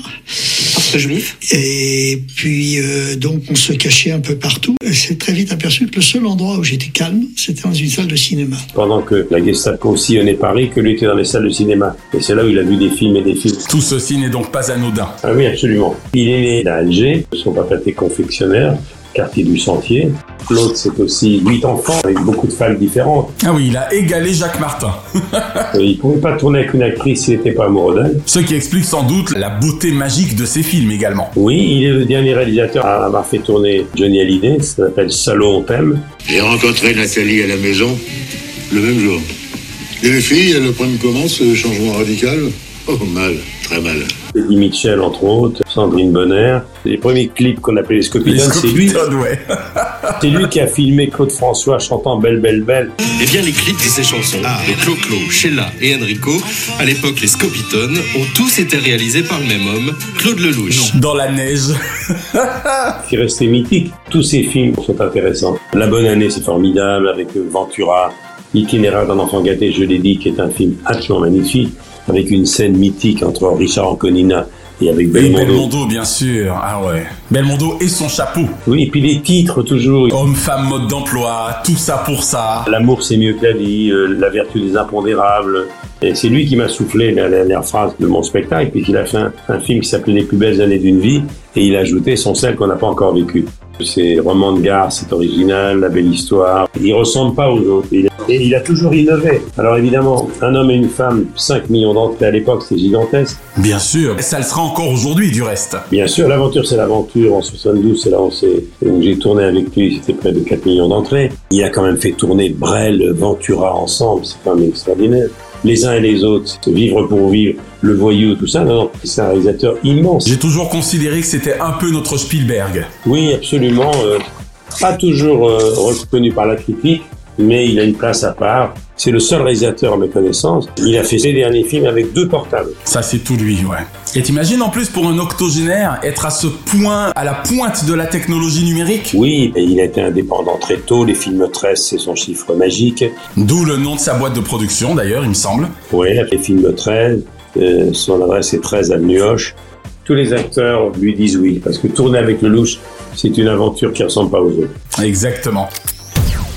Juif Et puis, euh, donc, on se cachait un peu partout. Et C'est très vite aperçu que le seul endroit où j'étais calme, c'était dans une salle de cinéma. Pendant que la Gestapo sillonnait Paris, que lui était dans les salles de cinéma. Et c'est là où il a vu des films et des films. Tout ceci n'est donc pas anodin. Ah oui, absolument. Il est né à Alger, son papa était confectionnaire, quartier du Sentier. Claude, c'est aussi huit enfants avec beaucoup de femmes différentes. Ah oui, il a égalé Jacques Martin. [laughs] Euh, il pouvait pas tourner avec une actrice s'il n'était pas amoureux d'elle. Ce qui explique sans doute la beauté magique de ses films également. Oui, il est le dernier réalisateur à avoir fait tourner Johnny Hallyday, ça s'appelle Salon on t'aime. J'ai rencontré Nathalie à la maison le même jour. Et les filles, elles le prennent comment ce changement radical? Oh, mal, très mal. Eddie Mitchell, entre autres, Sandrine Bonner. Les premiers clips qu'on appelait les Scopitones, c'est lui. ouais. [laughs] C'est lui qui a filmé Claude François chantant Belle, Belle, Belle. Eh bien, les clips de ces chansons de Clo-Clo, Sheila et Enrico, à l'époque les Scopitones, ont tous été réalisés par le même homme, Claude Lelouch. Dans la neige. [laughs] qui est resté mythique. Tous ces films sont intéressants. La Bonne Année, c'est formidable, avec euh, Ventura. L'itinéraire d'un enfant gâté, je l'ai dit, qui est un film absolument magnifique, avec une scène mythique entre Richard Anconina et avec Et Belmondo. Belmondo, bien sûr. Ah ouais. Belmondo et son chapeau. Oui, et puis les titres toujours. Homme, femme, mode d'emploi, tout ça pour ça. L'amour c'est mieux que la vie, euh, la vertu des impondérables. Et c'est lui qui m'a soufflé la dernière phrase de mon spectacle, puis qu'il a fait un, un film qui s'appelait Les plus belles années d'une vie, et il a ajouté sont celles qu'on n'a pas encore vécues. C'est roman de gare, c'est original, la belle histoire. Il ressemble pas aux autres. Il et il a toujours innové. Alors évidemment, un homme et une femme, 5 millions d'entrées à l'époque, c'est gigantesque. Bien sûr. Et ça le sera encore aujourd'hui, du reste. Bien sûr, l'aventure c'est l'aventure. En 72, c'est là où, c'est- où j'ai tourné avec lui, c'était près de 4 millions d'entrées. Il a quand même fait tourner Brel, Ventura ensemble, c'est quand même extraordinaire. Les uns et les autres, vivre pour vivre, le voyou, tout ça, non, non, c'est un réalisateur immense. J'ai toujours considéré que c'était un peu notre Spielberg. Oui, absolument. euh, pas toujours euh, reconnu par la critique, mais il a une place à part. C'est le seul réalisateur à ma connaissance. Il a fait ses derniers films avec deux portables. Ça, c'est tout lui, ouais. Et t'imagines en plus pour un octogénaire être à ce point, à la pointe de la technologie numérique? Oui, et il a été indépendant très tôt. Les films 13, c'est son chiffre magique. D'où le nom de sa boîte de production, d'ailleurs, il me semble. Oui, les films 13, euh, son adresse est 13 avenue Hoche. Tous les acteurs lui disent oui, parce que tourner avec le louche, c'est une aventure qui ressemble pas aux autres. Exactement.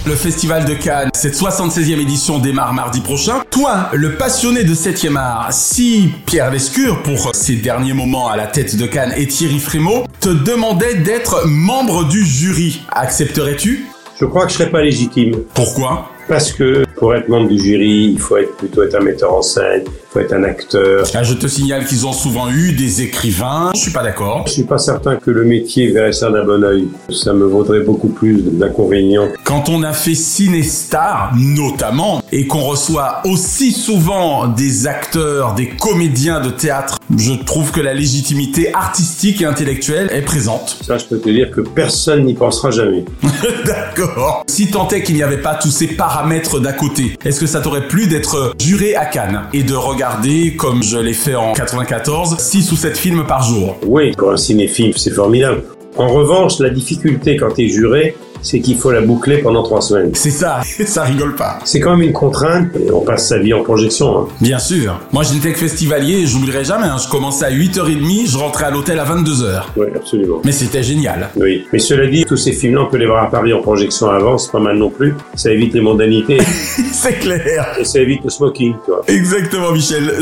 Le Festival de Cannes, cette 76e édition démarre mardi prochain. Toi, le passionné de 7e art, si Pierre Lescure, pour ses derniers moments à la tête de Cannes, et Thierry Frémaux, te demandaient d'être membre du jury, accepterais-tu? Je crois que je serais pas légitime. Pourquoi? Parce que pour être membre du jury, il faut être plutôt être un metteur en scène, faut être un acteur. Ah, je te signale qu'ils ont souvent eu des écrivains. Je suis pas d'accord. Je suis pas certain que le métier verrait ça d'un bon oeil. Ça me vaudrait beaucoup plus d'inconvénients. Quand on a fait Cinestar, notamment, et qu'on reçoit aussi souvent des acteurs, des comédiens de théâtre, je trouve que la légitimité artistique et intellectuelle est présente. Ça, je peux te dire que personne n'y pensera jamais. [laughs] D'accord. Si tant est qu'il n'y avait pas tous ces paramètres d'à côté, est-ce que ça t'aurait plu d'être juré à Cannes et de regarder, comme je l'ai fait en 94, 6 ou 7 films par jour Oui, pour un cinéphile, c'est formidable. En revanche, la difficulté quand tu es juré, c'est qu'il faut la boucler pendant trois semaines. C'est ça, [laughs] ça rigole pas. C'est quand même une contrainte, et on passe sa vie en projection. Hein. Bien sûr. Moi, j'étais que festivalier, j'oublierai jamais. Hein. Je commençais à 8h30, je rentrais à l'hôtel à 22h. Oui, absolument. Mais c'était génial. Oui. Mais cela dit, tous ces films-là, on peut les voir à Paris en projection avant, c'est pas mal non plus. Ça évite les mondanités. [laughs] c'est clair. Et ça évite le smoking, toi. Exactement, Michel.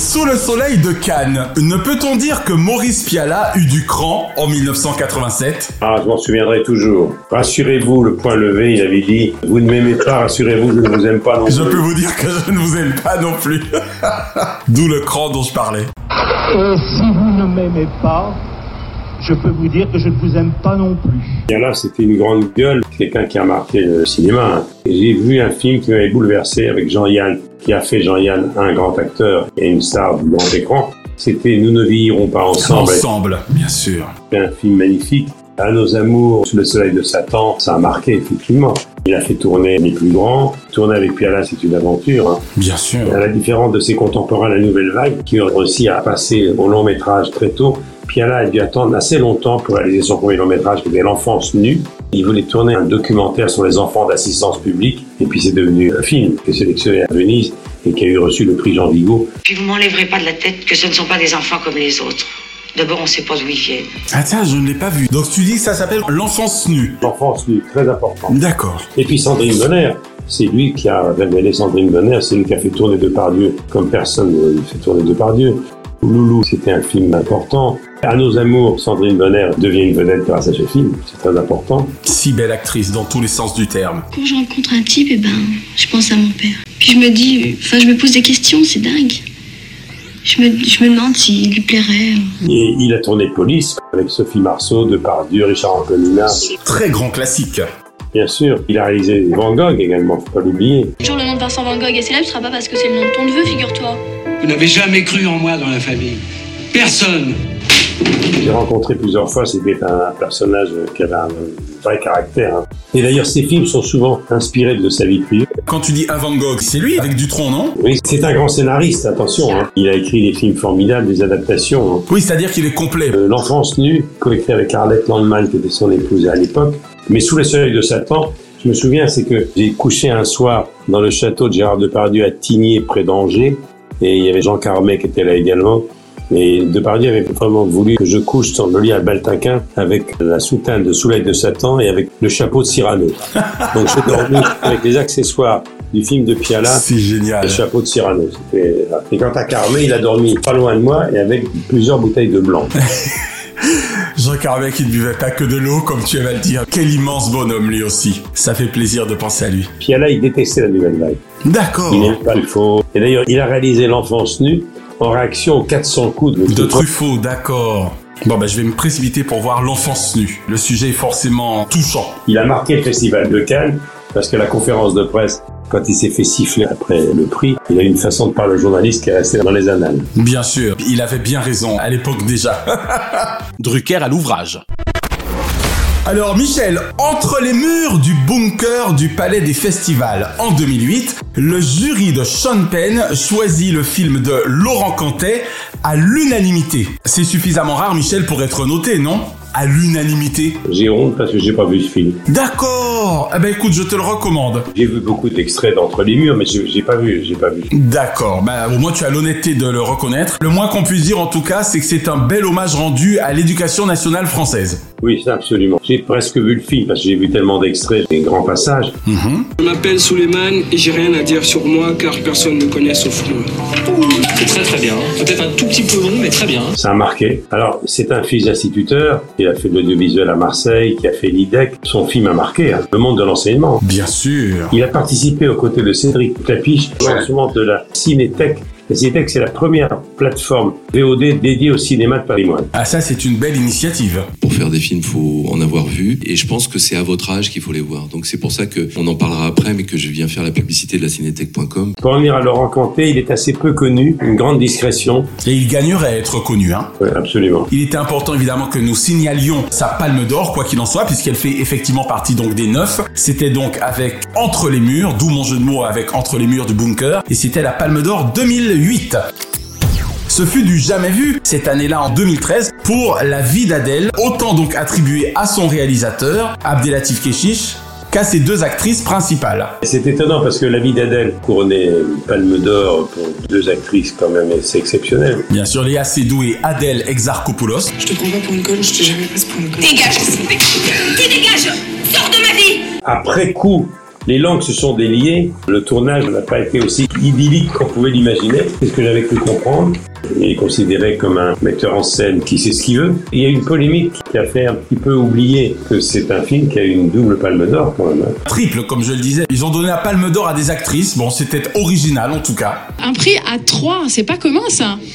Sous le soleil de Cannes, ne peut-on dire que Maurice Pialat eut du cran en 1987 Ah, je m'en souviendrai toujours. Rassurez-vous, le point levé, il avait dit Vous ne m'aimez pas, rassurez-vous, je ne vous aime pas non plus. Je peux vous dire que je ne vous aime pas non plus. [laughs] D'où le cran dont je parlais. Et si vous ne m'aimez pas, je peux vous dire que je ne vous aime pas non plus. Pialat, c'était une grande gueule, quelqu'un qui a marqué le cinéma. hein. Et J'ai vu un film qui m'avait bouleversé avec Jean-Yann, qui a fait Jean-Yann un grand acteur et une star du grand écran. C'était Nous ne vieillirons pas ensemble. Ensemble, bien sûr. C'était un film magnifique. À nos amours, sous le soleil de Satan, ça a marqué effectivement. Il a fait tourner les plus grands. Tourner avec Piala, c'est une aventure. hein. Bien sûr. À la différence de ses contemporains, la nouvelle vague, qui ont réussi à passer au long métrage très tôt, Piala a dû attendre assez longtemps pour réaliser son premier long métrage, qui était L'enfance nue. Il voulait tourner un documentaire sur les enfants d'assistance publique, et puis c'est devenu un film qui est sélectionné à Venise et qui a eu reçu le prix Jean Vigo. Puis vous m'enlèverez pas de la tête que ce ne sont pas des enfants comme les autres. D'abord, on sait pas d'où ils viennent. Ah tiens, je ne l'ai pas vu. Donc tu dis que ça s'appelle L'enfance nue. L'enfance nue, très important. D'accord. Et puis Sandrine Bonner, c'est lui qui a révélé Sandrine Bonner, c'est lui qui a fait tourner Depardieu comme personne ne fait tourner Depardieu. Loulou, c'était un film important. À nos amours, Sandrine Bonner devient une vedette grâce à ce film, c'est très important. Si belle actrice dans tous les sens du terme. Quand je rencontre un type, eh ben, je pense à mon père. Puis je me dis, enfin, je me pose des questions, c'est dingue. Je me, je me demande s'il lui plairait. Et il a tourné Police avec Sophie Marceau, Depardieu, Richard Anconina. Très grand classique. Bien sûr, il a réalisé Van Gogh également, faut pas l'oublier. Toujours le nom de Vincent Van Gogh est célèbre, ce sera pas parce que c'est le nom de ton neveu, figure-toi. Vous n'avez jamais cru en moi dans la famille. Personne. J'ai rencontré plusieurs fois, c'était un personnage qui avait un vrai caractère. hein. Et d'ailleurs, ses films sont souvent inspirés de sa vie privée. Quand tu dis un Van Gogh, c'est lui avec Dutronc, non? Oui, c'est un grand scénariste, attention. hein. Il a écrit des films formidables, des adaptations. hein. Oui, c'est-à-dire qu'il est complet. Euh, L'enfance nue, coécrit avec Arlette Landman, qui était son épouse à l'époque. Mais sous le soleil de Satan, je me souviens, c'est que j'ai couché un soir dans le château de Gérard Depardieu à Tigné, près d'Angers. Et il y avait Jean Carmet qui était là également. Et Depardieu avait vraiment voulu que je couche sur le lit à baltaquin avec la soutane de Soleil de Satan et avec le chapeau de Cyrano. [laughs] Donc j'ai dormi avec les accessoires du film de Piala. C'est génial. Le chapeau de Cyrano. C'était- Et quant à Carmet, il a dormi pas loin de moi et avec plusieurs bouteilles de blanc. [laughs] Jean Carmet qui ne buvait pas que de l'eau, comme tu à le dire. Quel immense bonhomme lui aussi. Ça fait plaisir de penser à lui. Piala, il détestait la nouvelle vague. D'accord. Il n'aime pas le faux. Et d'ailleurs, il a réalisé L'enfance nue en réaction aux 400 coups de, De Truffaut, d'accord. Bon, bah, je vais me précipiter pour voir l'enfance nue. Le sujet est forcément touchant. Il a marqué le festival de Cannes parce que la conférence de presse, quand il s'est fait siffler après le prix, il a une façon de parler au journaliste qui est restée dans les annales. Bien sûr, il avait bien raison, à l'époque déjà. [laughs] Drucker à l'ouvrage. Alors Michel, entre les murs du bunker du Palais des Festivals en 2008, le jury de Sean Penn choisit le film de Laurent Cantet à l'unanimité. C'est suffisamment rare Michel pour être noté, non? À l'unanimité. J'ai honte parce que j'ai pas vu ce film. D'accord. Eh ben écoute, je te le recommande. J'ai vu beaucoup d'extraits d'entre les murs, mais j'ai j'ai pas vu, j'ai pas vu. D'accord, bah, au moins tu as l'honnêteté de le reconnaître. Le moins qu'on puisse dire en tout cas, c'est que c'est un bel hommage rendu à l'éducation nationale française. Oui, c'est absolument. J'ai presque vu le film parce que j'ai vu tellement d'extraits, des grands passages. Je m'appelle Suleiman et j'ai rien à dire sur moi car personne ne me connaît sauf moi. C'est très très bien. Peut-être un tout petit peu long, mais très bien. Ça a marqué. Alors, c'est un fils d'instituteur. Il a fait de l'audiovisuel à Marseille, qui a fait l'IDEC. Son film a marqué hein, le monde de l'enseignement. Bien sûr. Il a participé aux côtés de Cédric Clapiche au lancement de la Cinétech Que c'est la première plateforme VOD dédiée au cinéma de patrimoine. Ah ça c'est une belle initiative. Pour faire des films, faut en avoir vu, et je pense que c'est à votre âge qu'il faut les voir. Donc c'est pour ça que on en parlera après, mais que je viens faire la publicité de la cinétech.com. Pour revenir à Laurent Canté, il est assez peu connu, une grande discrétion. Et il gagnerait à être connu, hein. Oui, absolument. Il était important évidemment que nous signalions sa palme d'or, quoi qu'il en soit, puisqu'elle fait effectivement partie donc des neuf. C'était donc avec Entre les murs, d'où mon jeu de mots avec Entre les murs du bunker, et c'était la palme d'or 2008. Ce fut du jamais vu cette année-là en 2013 pour La vie d'Adèle, autant donc attribué à son réalisateur, Abdelatif Keshish, qu'à ses deux actrices principales. C'est étonnant parce que La vie d'Adèle couronnait une palme d'or pour deux actrices quand même, et c'est exceptionnel. Bien sûr, Léa Seydoux et Adèle Exarchopoulos. Je te prends pas pour une conne, je t'ai jamais prise pour une conne. Dégage Tu dégages Sors de ma vie Après coup, les langues se sont déliées. Le tournage n'a pas été aussi idyllique qu'on pouvait l'imaginer. C'est ce que j'avais cru comprendre. Il est considéré comme un metteur en scène qui sait ce qu'il veut. Il y a une polémique qui a fait un petit peu oublier que c'est un film qui a eu une double palme d'or quand même. hein. Triple, comme je le disais. Ils ont donné la palme d'or à des actrices. Bon, c'était original en tout cas. Un prix à 3, c'est pas commun ça. [laughs]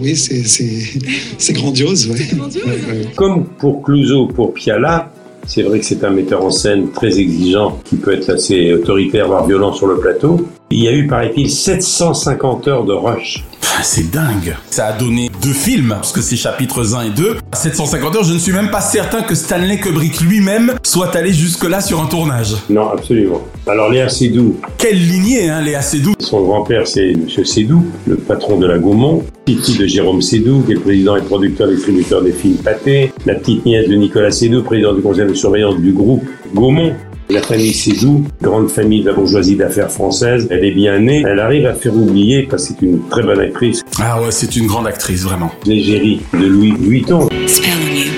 Oui, c'est- grandiose, ouais. Ouais, ouais. Comme pour Clouseau, pour Piala, c'est vrai que c'est un metteur en scène très exigeant qui peut être assez autoritaire, voire violent sur le plateau. Il y a eu, paraît-il, 750 heures de rush. Pff, C'est dingue. Ça a donné deux films, parce que c'est chapitres 1 et 2. À 750 heures, je ne suis même pas certain que Stanley Kubrick lui-même soit allé jusque-là sur un tournage. Non, absolument. Alors Léa Seydoux, Quelle lignée, hein, Léa Seydoux son grand-père c'est M. Seydoux, le patron de la Gaumont, petite de Jérôme Seydoux, qui est le président et producteur distributeur des films Pâté, la petite nièce de Nicolas Seydoux, président du conseil de surveillance du groupe Gaumont. La famille Seydoux, grande famille de la bourgeoisie d'affaires française, elle est bien née, elle arrive à faire oublier, parce que c'est une très bonne actrice, Ah ouais, c'est une grande actrice, vraiment. l'égérie de Louis Vuitton. Spell on you.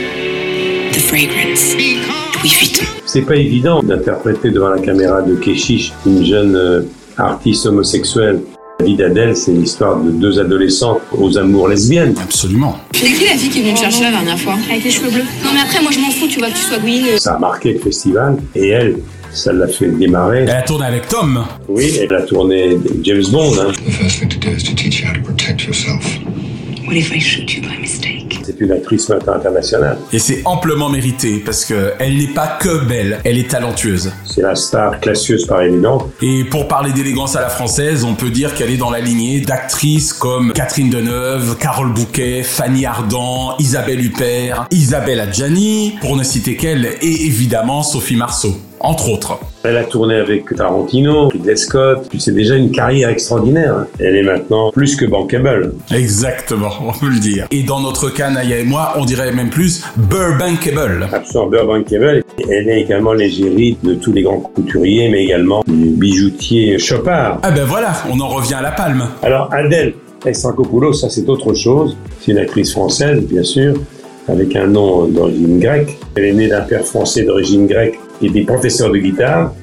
The fragrance. Louis Vuitton. C'est pas évident d'interpréter devant la caméra de Keshish une jeune euh, artiste homosexuelle. La vie d'Adèle, c'est l'histoire de deux adolescents aux amours lesbiennes. Absolument. C'est qui la fille qui est venue me chercher la dernière fois? Avec les cheveux bleus. Non mais après, moi je m'en fous, tu vois, que tu sois Gwyn. euh, Ça a marqué le festival et elle, ça l'a fait démarrer. Elle a tourné avec Tom. Oui, elle a tourné James Bond. hein. The first thing to do is to teach you how to protect yourself. What if I shoot you by mistake C'est une actrice maintenant internationale. Et c'est amplement mérité, parce que elle n'est pas que belle, elle est talentueuse. C'est la star classieuse par évidence. Et pour parler d'élégance à la française, on peut dire qu'elle est dans la lignée d'actrices comme Catherine Deneuve, Carole Bouquet, Fanny Ardant, Isabelle Huppert, Isabelle Adjani, pour ne citer qu'elle, et évidemment Sophie Marceau, entre autres. Elle a tourné avec Tarantino, Ridley Scott. Puis C'est déjà une carrière extraordinaire. hein. Elle est maintenant plus que bankable. Exactement, on peut le dire. Et dans notre cas, Naya et moi, on dirait même plus Burbankable. Absolument bankable. Elle est également l'égérie de tous les grands couturiers, mais également du bijoutier Chopard. Ah ben voilà, on en revient à la palme. Alors Adèle Exarchopoulos, ça c'est autre chose. C'est une actrice française, bien sûr, avec un nom d'origine grecque. Elle est née d'un père français d'origine grecque qui était professeur de guitare.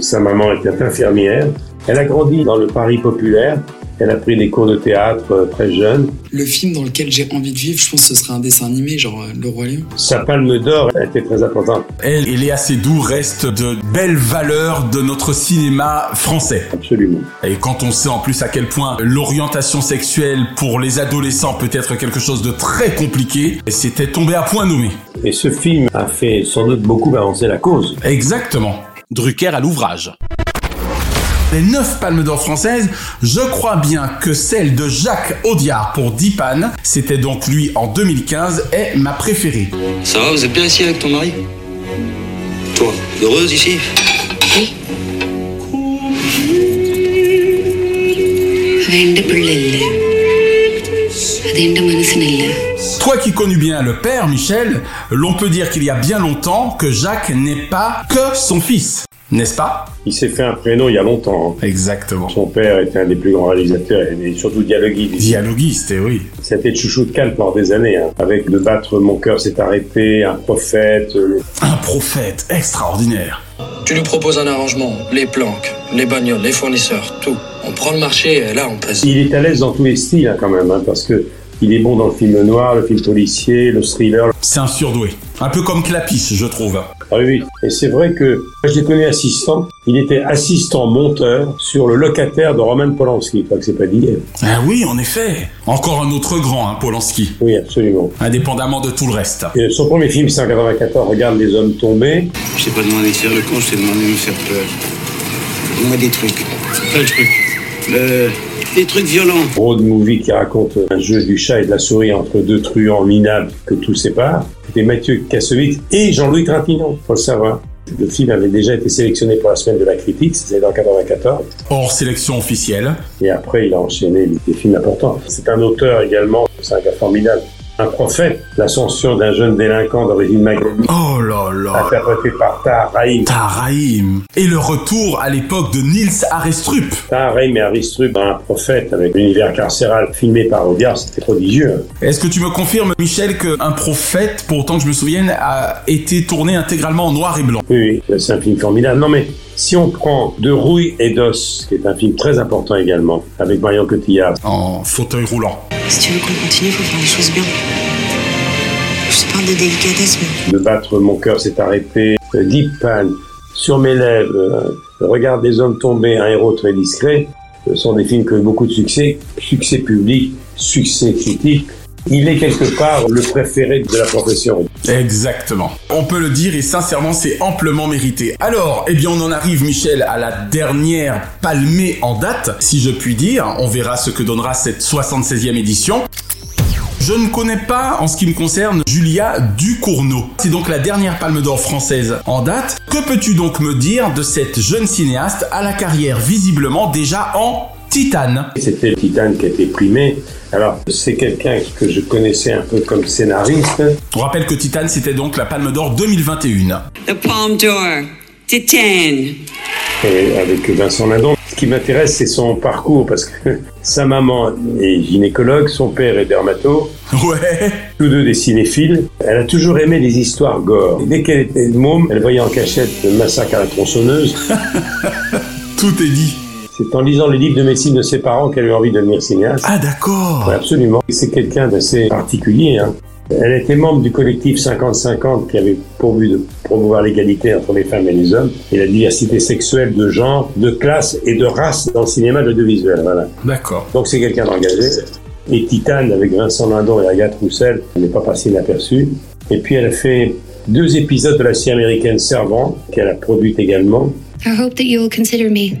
Sa maman était infirmière. Elle a grandi dans le Paris populaire. Elle a pris des cours de théâtre euh, très jeune. Le film dans lequel j'ai envie de vivre, je pense que ce serait un dessin animé, genre euh, Le Roi Lion. Sa palme d'or a été très importante. Elle et Léa Seydoux restent de belles valeurs de notre cinéma français. Absolument. Et quand on sait en plus à quel point l'orientation sexuelle pour les adolescents peut être quelque chose de très compliqué, c'était tombé à point nommé. Et ce film a fait sans doute beaucoup avancer la cause. Exactement. Drucker à l'ouvrage. Les 9 palmes d'or françaises, je crois bien que celle de Jacques Audiard pour Dipan, c'était donc lui en 2015, est ma préférée. Ça va, vous êtes bien ici avec ton mari? Toi, heureuse ici Oui. Toi qui connus bien le père, Michel, l'on peut dire qu'il y a bien longtemps que Jacques n'est pas que son fils. N'est-ce pas? Il s'est fait un prénom il y a longtemps. hein. Exactement. Son père était un des plus grands réalisateurs et surtout dialoguiste. Dialoguiste, eh oui. C'était chouchou de Cal pendant des années, hein, avec De battre mon cœur s'est arrêté, Un prophète. euh, Un prophète extraordinaire. Tu lui proposes un arrangement, les planques, les bagnoles, les fournisseurs, tout. On prend le marché et là on pèse. Il est à l'aise dans tous les styles hein, quand même, hein, parce que il est bon dans le film noir, le film policier, le thriller. C'est un surdoué. Un peu comme Clapiche, je trouve. Ah oui, oui. Et c'est vrai que moi, je l'ai connu assistant. Il était assistant monteur sur le locataire de Roman Polanski. Je crois que c'est pas d'hier. Ah oui, en effet. Encore un autre grand, hein, Polanski. Oui, absolument. Indépendamment de tout le reste. Et son premier film, c'est en 94, Regarde les hommes tombés. Je t'ai pas demandé de faire le con, je t'ai demandé de me faire peur. Dis-moi des trucs. Quel truc euh, Des trucs violents. Road movie qui raconte un jeu du chat et de la souris entre deux truands minables que tout sépare. C'était Mathieu Kassovitz et Jean-Louis Trintignant, faut le savoir. Le film avait déjà été sélectionné pour la semaine de la critique, c'était en 94. Hors sélection officielle. Et après, il a enchaîné des films importants. C'est un auteur également, c'est un gars formidable. Un prophète, l'ascension d'un jeune délinquant d'origine maghrébine. Oh là là. Interprété par Tahar Rahim. Tahar Rahim. Et le retour à l'époque de Nils Arestrup. Tahar Rahim et Arestrup, un prophète avec l'univers carcéral filmé par Audiard, c'était prodigieux. Est-ce que tu me confirmes, Michel, qu'un prophète, pour autant que je me souvienne, a été tourné intégralement en noir et blanc? Oui, oui, c'est un film formidable. Non mais, si on prend De rouille et d'os, qui est un film très important également, avec Marion Cotillard. En fauteuil roulant. Si tu veux qu'on continue, faut faire les choses bien. Je parle de délicatesse, mais De battre mon cœur s'est arrêté. Euh, Deep Pan, Sur mes lèvres, euh, Le regard des hommes tombés, Un héros très discret. Ce sont des films qui ont eu beaucoup de succès. Succès public, succès critique. Il est quelque part le préféré de la profession. Exactement. On peut le dire et sincèrement c'est amplement mérité. Alors, eh bien on en arrive Michel à la dernière palmée en date, si je puis dire. On verra ce que donnera cette 76e édition. Je ne connais pas, en ce qui me concerne, Julia Ducournau. C'est donc la dernière palme d'or française en date. Que peux-tu donc me dire de cette jeune cinéaste à la carrière visiblement déjà en titane C'était Titane qui a été primé. Alors, c'est quelqu'un que je connaissais un peu comme scénariste. On rappelle que Titane, c'était donc la palme d'or 2021. The Palm d'Or, Titane. Et avec Vincent Lindon. Ce qui m'intéresse, c'est son parcours, parce que [laughs] sa maman est gynécologue, son père est dermato. Ouais. Tous deux des cinéphiles. Elle a toujours aimé les histoires gore. Et dès qu'elle était môme, elle voyait en cachette le massacre à la tronçonneuse. [laughs] Tout est dit. C'est en lisant les livres de médecine de ses parents qu'elle a eu envie de devenir cinéaste. Ah d'accord. Ouais, absolument. C'est quelqu'un d'assez particulier. Hein. Elle était membre du collectif 50-50 qui avait pourvu de promouvoir l'égalité entre les femmes et les hommes et la diversité sexuelle de genre, de classe et de race dans le cinéma de l'audiovisuel. Voilà. D'accord. Donc c'est quelqu'un d'engagé. Et Titane, avec Vincent Lindon et Agathe Roussel, n'est pas passé inaperçue. Et puis elle a fait deux épisodes de la série américaine Servant, qu'elle a produite également. I hope that you will consider me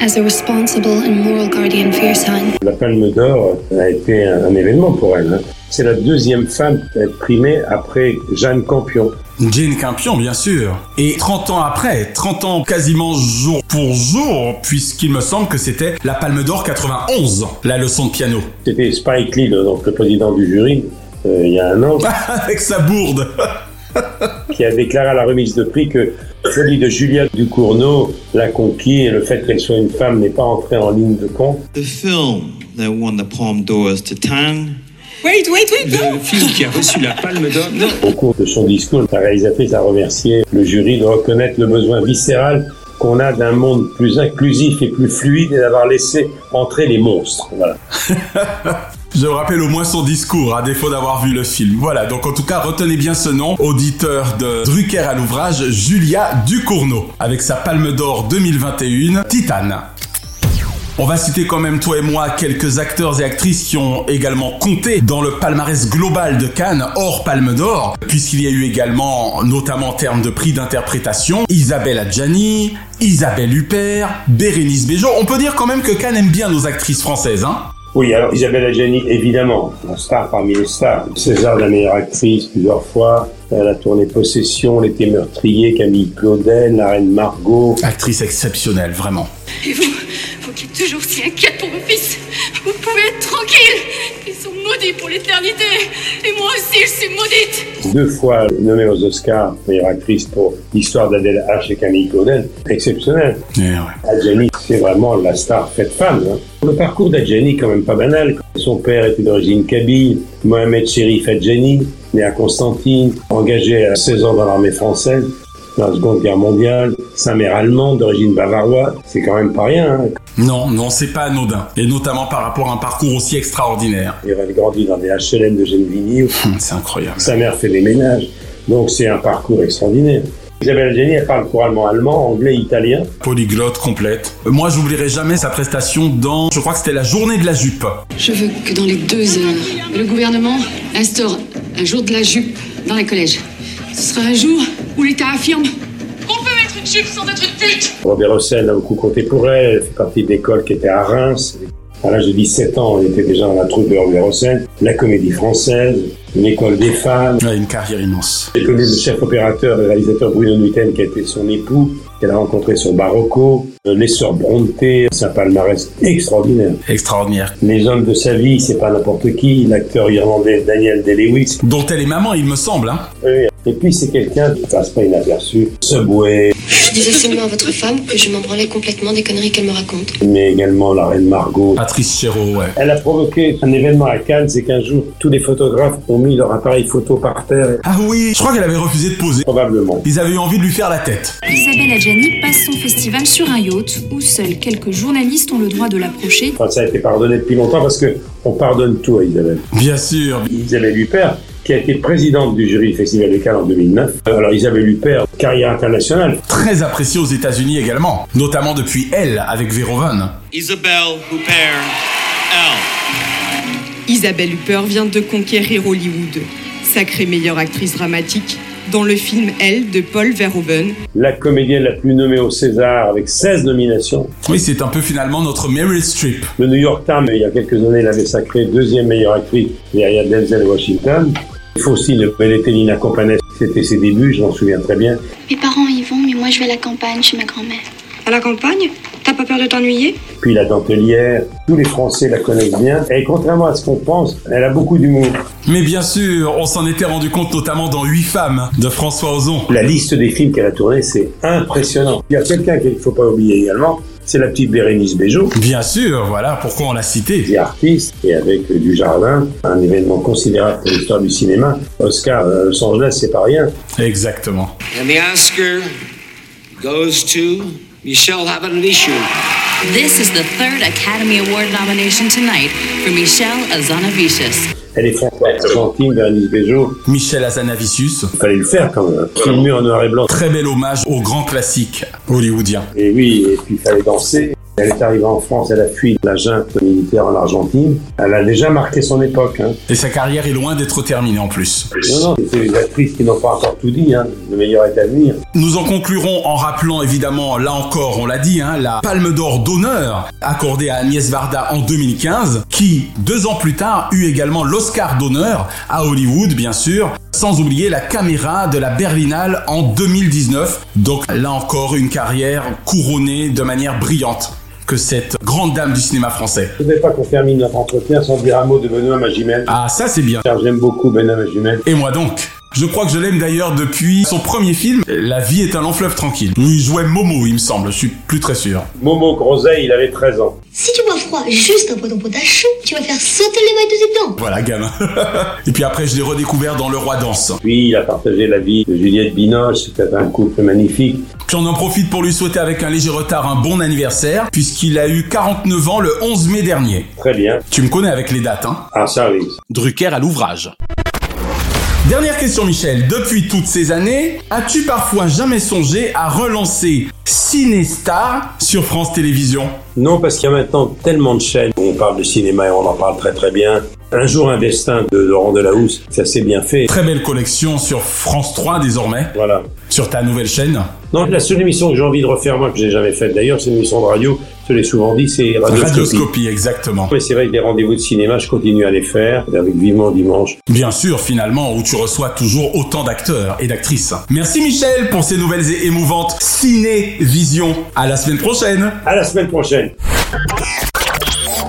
as a responsible and moral guardian for your son. La Palme d'Or a été un, un événement pour elle. hein. C'est la deuxième femme à être primée après Jeanne Campion. Jane Campion, bien sûr. Et 30 ans après, 30 ans quasiment jour pour jour, puisqu'il me semble que c'était la Palme d'Or 91, la leçon de piano. C'était Spike Lee, le- donc le président du jury, euh, il y a un an, [laughs] Avec sa bourde. [laughs] qui a déclaré à la remise de prix que celui de Julia Ducournau l'a conquis et le fait qu'elle soit une femme n'est pas entré en ligne de compte. The film that won the Palme d'Or Titane. Wait, wait, wait, Le film qui a reçu la palme d'or. Au cours de son discours, la réalisatrice a remercié le jury de reconnaître le besoin viscéral qu'on a d'un monde plus inclusif et plus fluide et d'avoir laissé entrer les monstres. Voilà. [laughs] Je rappelle au moins son discours, à défaut d'avoir vu le film. Voilà, donc en tout cas, retenez bien ce nom, auditeur de Drucker à l'ouvrage, Julia Ducournau, avec sa Palme d'Or 2021, Titane. On va citer quand même toi et moi quelques acteurs et actrices qui ont également compté dans le palmarès global de Cannes hors Palme d'Or, puisqu'il y a eu également, notamment en termes de prix d'interprétation, Isabelle Adjani, Isabelle Huppert, Bérénice Bejo. On peut dire quand même que Cannes aime bien nos actrices françaises, hein Oui, alors Isabelle Adjani, évidemment, la star parmi les stars. César de la meilleure actrice plusieurs fois. Elle a tourné Possession, L'été meurtrier, Camille Claudel, La reine Margot. Actrice exceptionnelle, vraiment. Et vous, vous qui êtes toujours si inquiète pour mon fils, vous pouvez être tranquille. Ils sont maudits pour l'éternité. Et moi aussi, je suis maudite. Deux fois nommée aux Oscars, meilleure actrice pour l'histoire d'Adèle H et Camille Claudel. Exceptionnel. Adjani, c'est vraiment la star faite femme. hein. Le parcours d'Adjani, quand même pas banal. Son père était d'origine kabyle, Mohamed Sherif Adjani, né à Constantine, engagé à 16 ans dans l'armée française dans la Seconde Guerre mondiale, sa mère allemande d'origine bavaroise, c'est quand même pas rien. hein. Non, non, c'est pas anodin. Et notamment par rapport à un parcours aussi extraordinaire. Il avait grandi dans des HLM de Gennevilliers. C'est incroyable. Sa mère fait des ménages. Donc c'est un parcours extraordinaire. Isabelle Adjani, elle parle couramment allemand, anglais, italien. Polyglotte complète. Moi, j'oublierai jamais sa prestation dans, je crois que c'était la journée de la jupe. Je veux que dans les deux heures, le gouvernement instaure un jour de la jupe dans les collèges. Ce sera un jour où l'État affirme qu'on peut mettre une jupe sans être une pute. Robert Hossein a beaucoup compté pour elle, elle fait partie de l'école qui était à Reims. À l'âge de 17 ans, elle était déjà dans la troupe de Robert Hossein, la comédie française, une école des femmes. Ouais, une carrière immense. Elle connaît le chef opérateur et réalisateur Bruno Nuiten qui a été son époux, qu'elle a rencontré sur Barocco, euh, les sœurs Bronte, c'est un palmarès extraordinaire. Extraordinaire. Les hommes de sa vie, c'est pas n'importe qui, l'acteur irlandais Daniel Day-Lewis. Dont elle est maman, il me semble. Hein. Oui. Et puis c'est quelqu'un qui passe pas inaperçu. Subway, Je disais seulement à votre femme que je m'en branlais complètement des conneries qu'elle me raconte. mais également la reine Margot. Patrice Chéreau, ouais. Elle a provoqué un événement à Cannes, c'est qu'un jour, tous les photographes ont mis leur appareil photo par terre. Ah oui, je crois qu'elle avait refusé de poser. Probablement. Ils avaient eu envie de lui faire la tête. Isabelle Adjani passe son festival sur un yacht où seuls quelques journalistes ont le droit de l'approcher. Enfin, ça a été pardonné depuis longtemps parce que on pardonne tout à Isabelle. Bien sûr. Isabelle Huppert, qui a été présidente du jury du Festival de Cannes en 2009. Alors Isabelle Huppert, carrière internationale. Très appréciée aux États-Unis également, notamment depuis Elle avec Verhoeven. Isabelle Huppert, Elle. Isabelle Huppert vient de conquérir Hollywood. Sacrée meilleure actrice dramatique dans le film Elle de Paul Verhoeven. La comédienne la plus nommée au César avec 16 nominations. Oui, c'est un peu finalement notre Meryl Streep. Le New York Times, il y a quelques années, l'avait sacrée deuxième meilleure actrice derrière Denzel Washington. Il faut aussi était Nina Companet. C'était ses débuts, je m'en souviens très bien. Mes parents y vont, mais moi je vais à la campagne chez ma grand-mère. À la campagne? Pas peur de t'ennuyer Puis la dentelière, tous les Français la connaissent bien. Et contrairement à ce qu'on pense, elle a beaucoup d'humour. Mais bien sûr, on s'en était rendu compte notamment dans Huit femmes de François Ozon. La liste des films qu'elle a tournés, c'est impressionnant. Il y a quelqu'un qu'il ne faut pas oublier également, c'est la petite Bérénice Bejo. Bien sûr, voilà pourquoi on l'a cité. Des artistes et avec euh, du jardin, un événement considérable pour l'histoire du cinéma. Oscar à Los Angeles, c'est pas rien. Exactement. And the Oscar goes to Michelle Havananishu. This is the third Academy Award nomination tonight for Michelle Azanavicius. Elle est française, Bérénice Bejo. Michel Azanavicius. Il fallait le faire quand même. Filmé en noir et blanc. Très bel hommage au grand classique hollywoodien. Et oui, et puis il fallait danser. Elle est arrivée en France, elle a fui la junte militaire en Argentine. Elle a déjà marqué son époque. Hein. Et sa carrière est loin d'être terminée en plus. Non, non, c'est des actrices qui n'ont pas encore tout dit. Hein. Le meilleur est à venir. Nous en conclurons en rappelant évidemment, là encore, on l'a dit, hein, la Palme d'Or d'honneur accordée à Agnès Varda en 2015, qui, deux ans plus tard, eut également l'Oscar d'honneur à Hollywood, bien sûr, sans oublier la caméra de la Berlinale en 2019. Donc là encore, une carrière couronnée de manière brillante que cette grande dame du cinéma français. Je ne voudrais pas qu'on termine notre entretien sans dire un mot de Benoît Magimel. Ah, ça c'est bien. Car j'aime beaucoup Benoît Magimel. Et moi donc je crois que je l'aime d'ailleurs depuis son premier film, La vie est un long fleuve tranquille. Où il jouait Momo, il me semble, je suis plus très sûr. Momo Groseille, il avait 13 ans. Si tu bois froid juste après ton potage chaud, tu vas faire sauter les mailles de tes dents. Voilà, gamin. [laughs] Et puis après, je l'ai redécouvert dans Le Roi Danse. Puis il a partagé la vie de Juliette Binoche, c'était un couple magnifique. Puis on en profite pour lui souhaiter avec un léger retard un bon anniversaire, puisqu'il a eu 49 ans le 11 mai dernier. Très bien. Tu me connais avec les dates, hein Ah ça oui. Drucker à l'ouvrage. Dernière question Michel, depuis toutes ces années, as-tu parfois jamais songé à relancer Cinestar sur France Télévisions? Non, parce qu'il y a maintenant tellement de chaînes où on parle de cinéma et on en parle très très bien. Un jour un destin de Laurent Delahousse, ça s'est bien fait. Très belle collection sur France 3 désormais. Voilà. Sur ta nouvelle chaîne. Non, la seule émission que j'ai envie de refaire, moi, que j'ai jamais faite d'ailleurs, c'est une émission de radio. Je l'ai souvent dit, c'est Radioscopie. Radioscopie, exactement. Mais c'est vrai que les rendez-vous de cinéma, je continue à les faire, avec Vivement Dimanche. Bien sûr, finalement, où tu reçois toujours autant d'acteurs et d'actrices. Merci Michel pour ces nouvelles et émouvantes Ciné-Vision. À la semaine prochaine. À la semaine prochaine.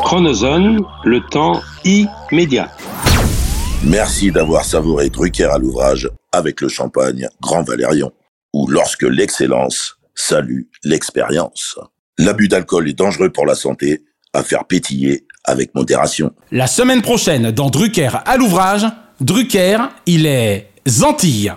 Chronozone, le temps immédiat. Merci d'avoir savouré Drucker à l'ouvrage avec le champagne Grand Valérion, ou lorsque l'excellence salue l'expérience. L'abus d'alcool est dangereux pour la santé, à faire pétiller avec modération. La semaine prochaine, dans Drucker à l'ouvrage, Drucker, il est Antilles.